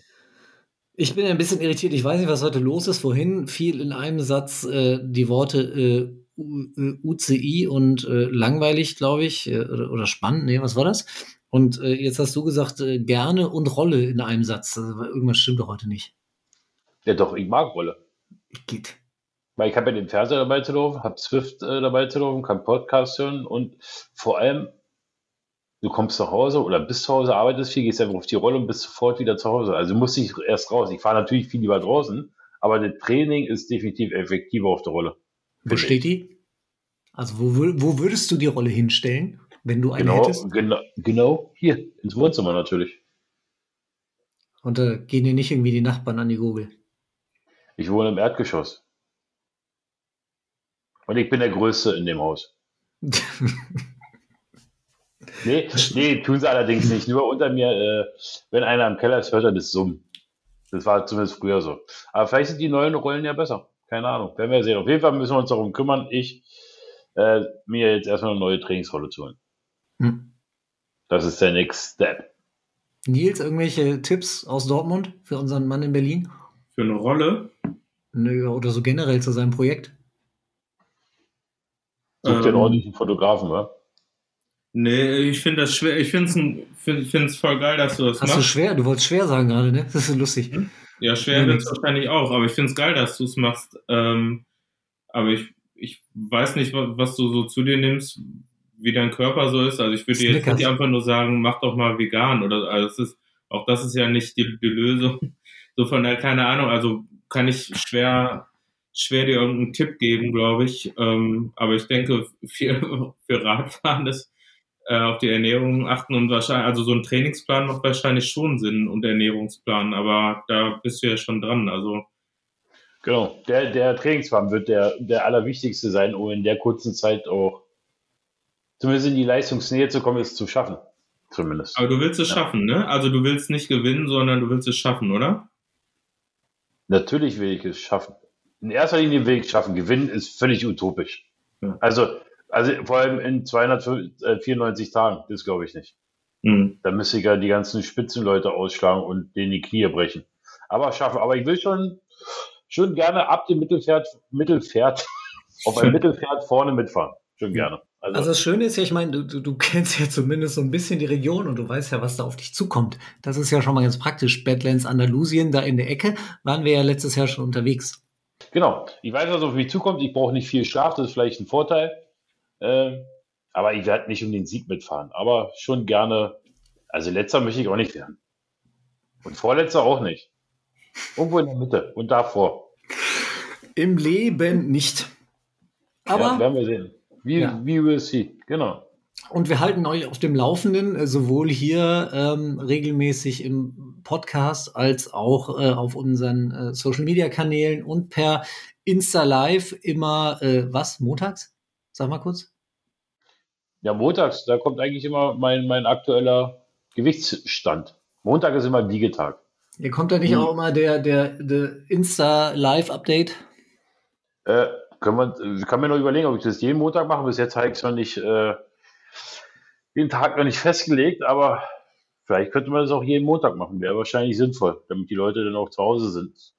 Ich bin ein bisschen irritiert. Ich weiß nicht, was heute los ist. Vorhin fiel in einem Satz äh, die Worte äh, U- äh, UCI und äh, langweilig, glaube ich, äh, oder, oder spannend. Nee, was war das? Und äh, jetzt hast du gesagt, äh, gerne und Rolle in einem Satz. Also, irgendwas stimmt doch heute nicht. Ja doch, ich mag Rolle. Geht. Weil ich habe ja den Fernseher dabei zu laufen, habe Swift äh, dabei zu laufen, kann Podcast hören und vor allem, du kommst zu Hause oder bist zu Hause, arbeitest viel, gehst einfach auf die Rolle und bist sofort wieder zu Hause. Also musst nicht erst raus. Ich fahre natürlich viel lieber draußen, aber das Training ist definitiv effektiver auf der Rolle. Wo steht die? Also, wo, wo würdest du die Rolle hinstellen, wenn du eine Genau, hättest? genau, genau hier, ins Wohnzimmer natürlich. Und da gehen dir nicht irgendwie die Nachbarn an die Gurgel. Ich wohne im Erdgeschoss. Und ich bin der Größte in dem Haus. Nee, nee, tun sie allerdings nicht. Nur unter mir, äh, wenn einer im Keller ist, hört er das Summen. Das war zumindest früher so. Aber vielleicht sind die neuen Rollen ja besser. Keine Ahnung. Werden wir sehen. Auf jeden Fall müssen wir uns darum kümmern, ich äh, mir jetzt erstmal eine neue Trainingsrolle zu holen. Hm. Das ist der Next Step. Nils, irgendwelche Tipps aus Dortmund für unseren Mann in Berlin? Für eine Rolle. Nö, oder so generell zu seinem Projekt? Such dir einen Ähm, ordentlichen Fotografen, wa? Nee, ich finde das schwer. Ich finde es find, voll geil, dass du das Hast du machst. schwer? Du wolltest schwer sagen gerade, ne? Das ist so lustig. Ja, schwer Nee, wird es wahrscheinlich auch, aber ich finde es geil, dass du es machst. Ähm, aber ich ich weiß nicht, wa- was du so zu dir nimmst, wie dein Körper so ist. Also ich würde jetzt Snickers. nicht einfach nur sagen, mach doch mal vegan oder also es ist, auch das ist ja nicht die, die Lösung. <laughs> So von der, keine Ahnung, also kann ich schwer, schwer dir irgendeinen Tipp geben, glaube ich. Ähm, aber ich denke, für, für Radfahren ist äh, auf die Ernährung achten und wahrscheinlich, also so ein Trainingsplan macht wahrscheinlich schon Sinn und Ernährungsplan, aber da bist du ja schon dran. Also Genau. Der, der Trainingsplan wird der, der allerwichtigste sein, um in der kurzen Zeit auch zumindest in die Leistungsnähe zu kommen, es zu schaffen. Zumindest. Aber du willst es schaffen, ne? Also du willst nicht gewinnen, sondern du willst es schaffen, oder? Natürlich will ich es schaffen. In erster Linie ich es schaffen. Gewinnen ist völlig utopisch. Ja. Also, also vor allem in 294 Tagen, das glaube ich nicht. Hm. Da müsste ich ja die ganzen Spitzenleute ausschlagen und denen die Knie brechen. Aber schaffen. Aber ich will schon, schon gerne ab dem Mittelpferd, Mittelpferd, <laughs> auf ein Mittelpferd vorne mitfahren. Schon gerne. Also, Also das Schöne ist ja, ich meine, du, du, du kennst ja zumindest so ein bisschen die Region und du weißt ja, was da auf dich zukommt. Das ist ja schon mal ganz praktisch. Badlands Andalusien, da in der Ecke, waren wir ja letztes Jahr schon unterwegs. Genau. Ich weiß, was auf mich zukommt. Ich brauche nicht viel Schlaf, das ist vielleicht ein Vorteil. Ähm, aber ich werde nicht um den Sieg mitfahren. Aber schon gerne. Also letzter möchte ich auch nicht werden. Und vorletzter auch nicht. Irgendwo in der Mitte und davor. Im Leben nicht. Aber ja, werden wir sehen. Wie, Ja. wie will see. Genau. Und wir halten euch auf dem Laufenden, äh, sowohl hier ähm, regelmäßig im Podcast als auch äh, auf unseren äh, Social Media Kanälen und per Insta Live immer, äh, was, montags? Sag mal kurz. Ja, montags, da kommt eigentlich immer mein, mein aktueller Gewichtsstand. Montag ist immer Wiegetag. Hier kommt da nicht Hm. auch immer der, der, der Insta Live Update? Äh, können wir, kann mir noch überlegen, ob ich das jeden Montag mache. Bis jetzt habe ich es noch nicht, äh, den Tag noch nicht festgelegt, aber vielleicht könnte man das auch jeden Montag machen. Wäre wahrscheinlich sinnvoll, damit die Leute dann auch zu Hause sind.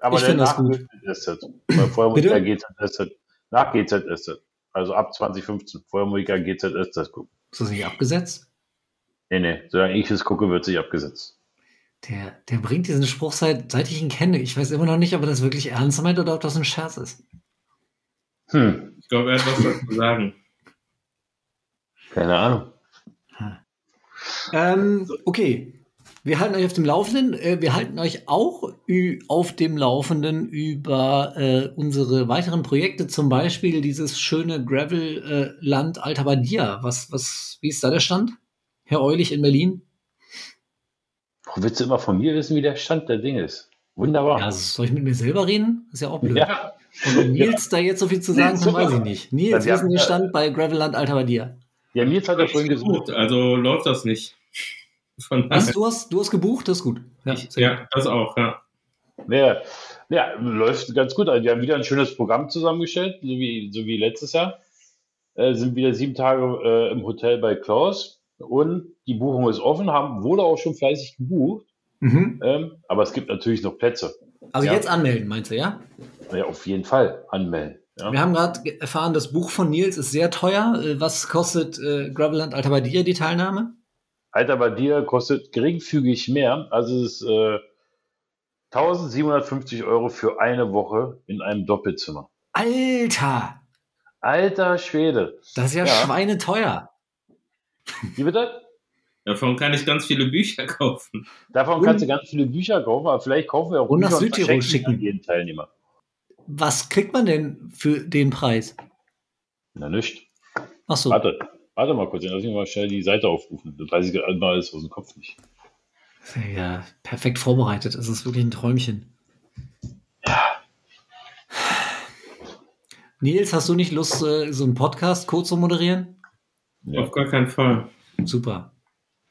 Aber Ich wird getestet. Weil vorher muss ich Bitte? ja GZ testet. Nach GZ testet. Also ab 2015. Vorher muss ich ja GZ test gucken. Ist das nicht abgesetzt? Nee, nee. Solange ich es gucke, wird sich abgesetzt. Der, der bringt diesen Spruch seit, seit ich ihn kenne. Ich weiß immer noch nicht, ob er das wirklich ernst meint oder ob das ein Scherz ist. Hm, Ich glaube, er hat was dazu sagen. keine Ahnung. Ähm, okay. Wir halten euch auf dem Laufenden. Äh, wir halten euch auch auf dem Laufenden über äh, unsere weiteren Projekte, zum Beispiel dieses schöne Gravel-Land Alta Badia. Was, was, wie ist da der Stand? Herr Eulich in Berlin? Warum willst du immer von mir wissen, wie der Stand der Dinge ist? Wunderbar. Ja, soll ich mit mir selber reden? Ist ja auch blöd. Ja. Und Nils da jetzt so viel zu sagen Nee, kann, weiß ich nicht. Nils, Ja, wie ist denn der Stand bei Gravelland Alta Badia? Ja, Nils hat ja vorhin gut, also läuft das nicht. Von Was, du hast, du hast gebucht? Das ist gut. Ja, Ich, ja, das auch, ja. Ja, ja, läuft ganz gut. Also wir haben wieder ein schönes Programm zusammengestellt, so wie, so wie letztes Jahr. Äh, sind wieder sieben Tage äh, im Hotel bei Klaus und die Buchung ist offen, haben, wurde auch schon fleißig gebucht, Mhm. ähm, aber es gibt natürlich noch Plätze. Also Ja. jetzt anmelden, meinst du, ja? Ja, auf jeden Fall anmelden. Ja. Wir haben gerade ge- erfahren, das Buch von Nils ist sehr teuer. Äh, Was kostet äh, Gravelland Alta bei dir die Teilnahme? Alter, bei dir kostet geringfügig mehr. Also es ist äh, 1750 Euro für eine Woche in einem Doppelzimmer. Alter, Alter Schwede. das ist ja, Ja. schweineteuer. Wie bitte? Davon kann ich ganz viele Bücher kaufen. Davon kannst du ganz viele Bücher kaufen, aber vielleicht kaufen wir auch Und nach Bücher Südtirol verschenken schicken. jeden Teilnehmer. Was kriegt man denn für den Preis? Na nicht. Ach so, Warte, warte mal kurz, dann lass mich mal schnell die Seite aufrufen. Das weiß ich gerade mal alles aus dem Kopf nicht. ja, perfekt vorbereitet. Das ist wirklich ein Träumchen. Nils, hast du nicht Lust, äh, so einen Podcast kurz zu moderieren? Ja, Auf gar keinen Fall. Super.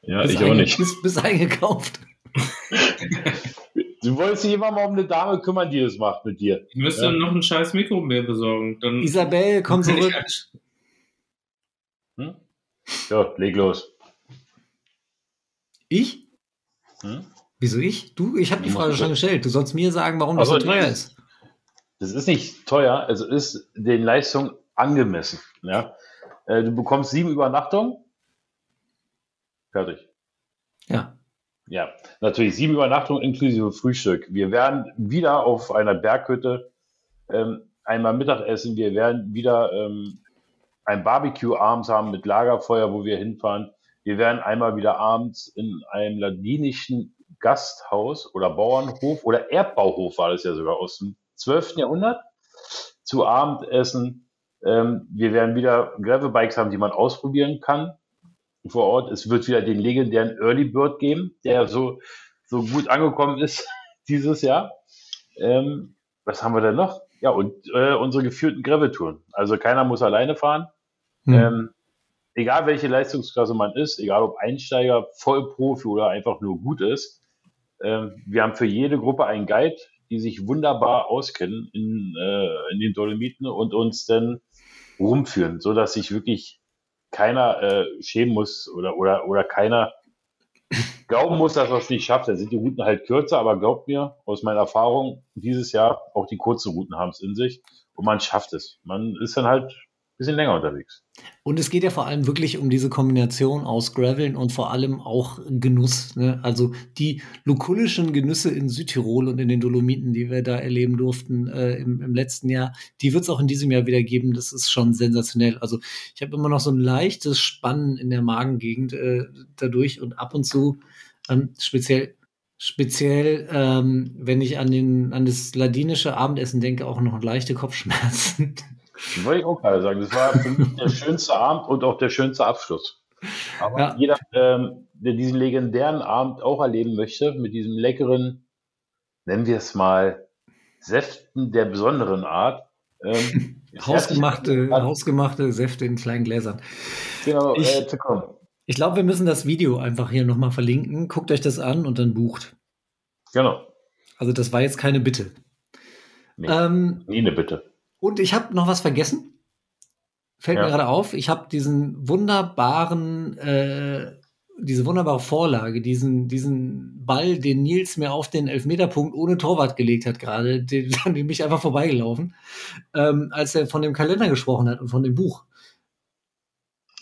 ja Bist ich auch nicht. Bist, bist eingekauft. <laughs> Du wolltest dich immer mal um eine Dame kümmern, die das macht mit dir. Ich müsste Ja. noch ein scheiß Mikro mehr besorgen. Dann Isabel, komm <laughs> zurück. ich- Hm? Ja, leg los. Ich? Hm? Wieso ich? Du, ich habe die Frage schon gestellt. Du sollst mir sagen, warum das so so, teuer nee. ist. Das ist nicht teuer, es ist den Leistungen angemessen. Ja? Äh, Du bekommst sieben Übernachtungen. Fertig. Ja. Ja, natürlich sieben Übernachtungen inklusive Frühstück. Wir werden wieder auf einer Berghütte ähm, einmal Mittagessen, wir werden wieder ähm, ein Barbecue abends haben mit Lagerfeuer, wo wir hinfahren. Wir werden einmal wieder abends in einem ladinischen Gasthaus oder Bauernhof oder Erdbauhof war das ja sogar aus dem 12. Jahrhundert zu Abend essen. Ähm, wir werden wieder Gravelbikes haben, die man ausprobieren kann vor Ort. Es wird wieder den legendären Early Bird geben, der so, so gut angekommen ist <laughs> dieses Jahr. Ähm, was haben wir denn noch? Ja, und äh, unsere geführten Gravel-Touren. Also keiner muss alleine fahren. Hm. Ähm, egal welche Leistungsklasse man ist, egal ob Einsteiger, Vollprofi oder einfach nur gut ist, ähm, wir haben für jede Gruppe einen Guide, die sich wunderbar auskennen in, äh, in den Dolomiten und uns dann rumführen, so dass sich wirklich keiner äh, schämen muss oder, oder, oder keiner glauben muss, dass er es nicht schafft. Da sind die Routen halt kürzer, aber glaubt mir, aus meiner Erfahrung, dieses Jahr auch die kurzen Routen haben es in sich und man schafft es. Man ist dann halt bisschen länger unterwegs. Und es geht ja vor allem wirklich um diese Kombination aus Graveln und vor allem auch Genuss. Ne? Also die lukullischen Genüsse in Südtirol und in den Dolomiten, die wir da erleben durften äh, im, im, letzten Jahr, die wird es auch in diesem Jahr wieder geben. Das ist schon sensationell. Also ich habe immer noch so ein leichtes Spannen in der Magengegend äh, dadurch und ab und zu ähm, speziell Speziell, ähm, wenn ich an, den, an das ladinische Abendessen denke, auch noch leichte Kopfschmerzen. <laughs> Wollte ich auch gerade sagen. Das war für mich der schönste Abend und auch der schönste Abschluss. Aber Ja. jeder, ähm, der diesen legendären Abend auch erleben möchte, mit diesem leckeren, nennen wir es mal, Säften der besonderen Art, ähm, <laughs> Hausgemachte, hausgemachte Säfte in kleinen Gläsern. Genau, Ich- äh, zu kommen. Ich glaube, wir müssen das Video einfach hier nochmal verlinken. Guckt euch das an und dann bucht. Genau. Also das war jetzt keine Bitte. Nee, Ähm, nie eine Bitte. Und ich habe noch was vergessen. Fällt mir Ja. gerade auf. Ich habe diesen wunderbaren, äh, diese wunderbare Vorlage, diesen, diesen Ball, den Nils mir auf den Elfmeterpunkt ohne Torwart gelegt hat gerade, den, an dem mich einfach vorbeigelaufen, ähm, als er von dem Kalender gesprochen hat und von dem Buch.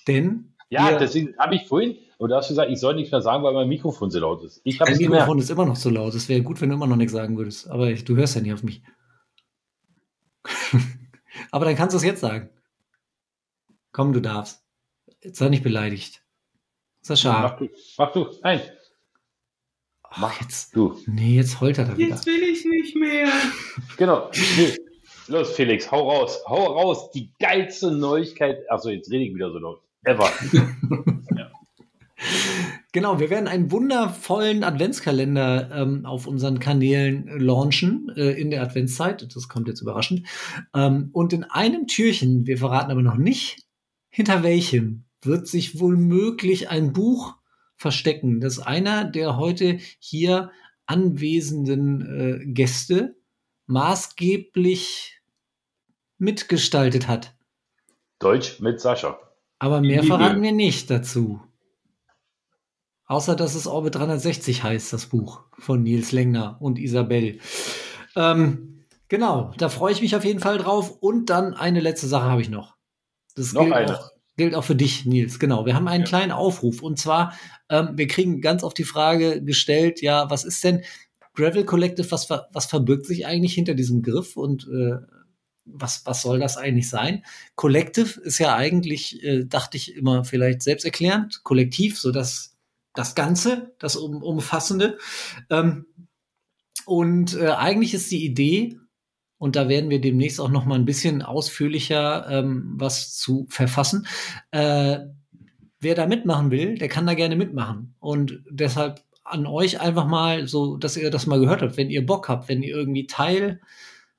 Denn Ja, deswegen habe ich vorhin, da hast du gesagt, ich soll nichts mehr sagen, weil mein Mikrofon so laut ist. Ich Dein es gemerkt. Mikrofon ist immer noch so laut. Es wäre gut, wenn du immer noch nichts sagen würdest. Aber ich, du hörst ja nicht auf mich. <laughs> Aber dann kannst du es jetzt sagen. Komm, du darfst. Jetzt sei nicht beleidigt. Mach Sascha. du, mach du, nein, Ach, jetzt. du. Nee, jetzt heult er da wieder. Jetzt will ich nicht mehr. <laughs> Genau. Nee. Los, Felix, hau raus. Hau raus. Die geilste Neuigkeit. Achso, jetzt rede ich wieder so laut. Ever. <laughs> Genau, wir werden einen wundervollen Adventskalender ähm, auf unseren Kanälen launchen äh, in der Adventszeit. Das kommt jetzt überraschend. Ähm, und in einem Türchen, wir verraten aber noch nicht, hinter welchem wird sich wohl möglich ein Buch verstecken, das einer der heute hier anwesenden äh, Gäste maßgeblich mitgestaltet hat. Deutsch mit Sascha. Aber mehr verraten wir nicht dazu. Außer, dass es Orbit 360 heißt, das Buch von Nils Lengner und Isabel. Ähm, genau, da freue ich mich auf jeden Fall drauf. Und dann eine letzte Sache habe ich noch. Das Noch gilt, eine. Auch, gilt auch für dich, Nils. Genau, wir haben einen Ja. kleinen Aufruf. Und zwar, ähm, wir kriegen ganz oft die Frage gestellt, ja, was ist denn Gravel Collective, was, was verbirgt sich eigentlich hinter diesem Griff und äh, was, was soll das eigentlich sein? Collective ist ja eigentlich, äh, dachte ich immer, vielleicht selbsterklärend, kollektiv, so das, Ganze, das um, Umfassende. Ähm, und äh, eigentlich ist die Idee, und da werden wir demnächst auch noch mal ein bisschen ausführlicher ähm, was zu verfassen. Äh, wer da mitmachen will, der kann da gerne mitmachen. Und deshalb an euch einfach mal so, dass ihr das mal gehört habt, wenn ihr Bock habt, wenn ihr irgendwie Teil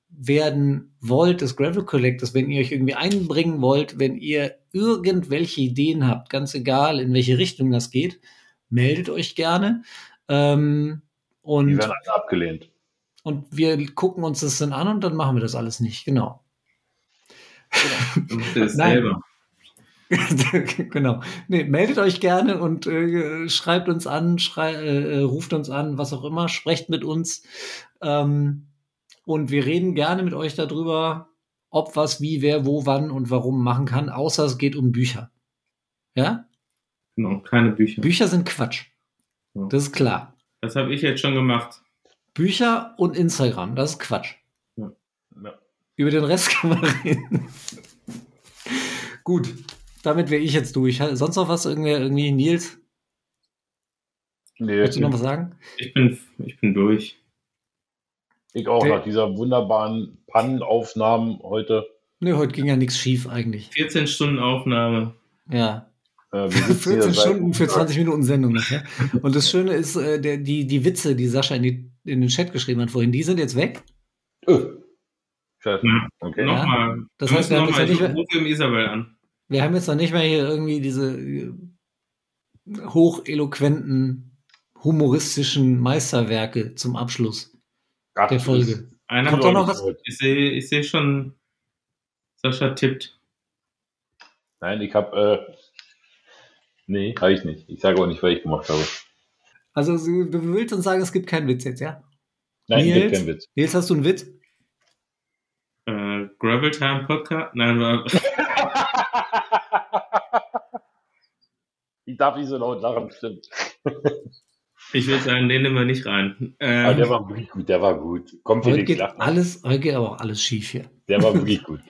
werden wollt des Gravel Collectors, wenn ihr euch irgendwie einbringen wollt, wenn ihr irgendwelche Ideen habt, ganz egal in welche Richtung das geht, meldet euch gerne. Ähm, Die und, werden alle abgelehnt. und wir gucken uns das dann an und dann machen wir das alles nicht. Genau. <laughs> Nein. selber. <laughs> genau. Nee, meldet euch gerne und äh, schreibt uns an, schrei äh, ruft uns an, was auch immer, sprecht mit uns. Ähm, und wir reden gerne mit euch darüber, ob was, wie, wer, wo, wann und warum machen kann, außer es geht um Bücher. Ja? Genau, keine Bücher. Bücher sind Quatsch. Ja. Das ist klar. Das habe ich jetzt schon gemacht. Bücher und Instagram, das ist Quatsch. Ja. Über den Rest <laughs> kann man reden. Gut, damit wäre ich jetzt durch. Sonst noch was irgendwie, irgendwie Nils? Nee, Willst du noch was sagen? Ich bin, ich bin durch. ich auch Der- nach dieser wunderbaren Pannenaufnahmen heute. Nö, heute ging ja nichts schief eigentlich. 14 Stunden Aufnahme. Ja. Äh, wir sitzen hier 14 seit- Stunden für 20 Minuten Sendung nachher. Und das Schöne ist, äh, der, die, die Witze, die Sascha in, die, in den Chat geschrieben hat vorhin, die sind jetzt weg. Öh. Scheiße. Ja. Okay. Nochmal. Das Wir heißt, wir haben jetzt ja Ich nicht rufe im Isabel an. Wir haben jetzt noch nicht mehr hier irgendwie diese äh, hocheloquenten, humoristischen Meisterwerke zum Abschluss Ach, der Folge. Einer Kommt doch noch was? Ich sehe ich seh schon, Sascha tippt. Nein, ich habe. Äh, nee, habe ich nicht. Ich sage auch nicht, was ich gemacht habe. Also du du willst uns sagen, es gibt keinen Witz jetzt, ja? Nein, Nils? gibt keinen Witz. Nils, hast du einen Witz? Äh, Gravel Time Podcast? Nein, war, <laughs> Ich darf nicht so laut lachen, stimmt. <laughs> ich würde sagen, den nehmen wir nicht rein. Ähm, Aber der war wirklich gut, der war gut. Kommt Heute geht lachen. alles, heute geht aber auch alles schief hier. Der war wirklich gut. <laughs>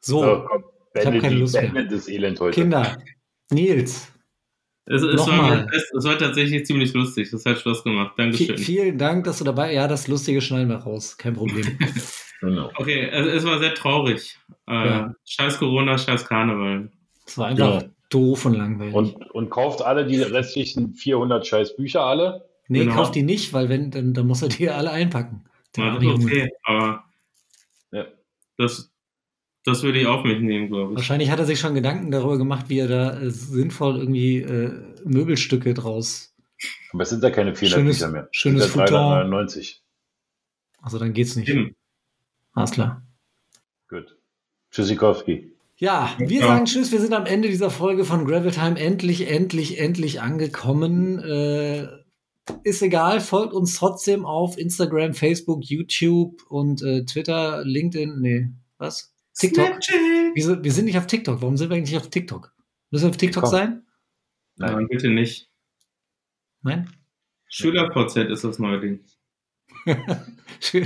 So, So, komm. Ich hab Bände keine Lust mehr. Das Elend heute. Kinder, Nils, es, es, Nochmal. war, es, es war tatsächlich ziemlich lustig. Das hat Spaß gemacht. Dankeschön. vielen Dank, dass du dabei Ja, das Lustige schneiden wir raus. Kein Problem. <laughs> Genau. Okay, es, es war sehr traurig. Äh, Ja. Scheiß Corona, scheiß Karneval. Es war einfach Ja. doof und langweilig. Und, und kauft alle die restlichen 400 scheiß Bücher alle. nee, genau. kauft die nicht, weil wenn, dann, dann muss er die alle einpacken. Ja, okay, aber Ja. das, das würde ich auf mich nehmen, glaube ich. Wahrscheinlich hat er sich schon Gedanken darüber gemacht, wie er da äh, sinnvoll irgendwie äh, Möbelstücke draus. Aber es sind ja keine 400 Schönes- Bücher mehr. Es schönes sind Futon. 399. Also dann geht's nicht. Eben. Alles klar. Gut. Tschüssikowski. Ja, wir Ja. sagen Tschüss. Wir sind am Ende dieser Folge von Gravel Time endlich, endlich, endlich angekommen. Äh, ist egal, folgt uns trotzdem auf Instagram, Facebook, YouTube und äh, Twitter, LinkedIn. Nee, was? TikTok. Snapchat. Wieso, wir sind nicht auf TikTok. Warum sind wir eigentlich nicht auf TikTok? Müssen wir auf TikTok Komm. sein? Nein. Nein, bitte nicht. Nein? SchülerVZ ist das neue Ding. <laughs> Stay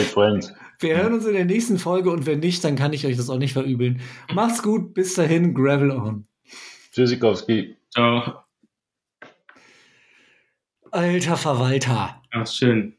friends. Wir hören uns in der nächsten Folge und wenn nicht, dann kann ich euch das auch nicht verübeln. Macht's gut, bis dahin, Gravel on. Tschüssikowski. Ciao. Alter Verwalter. Ach, schön.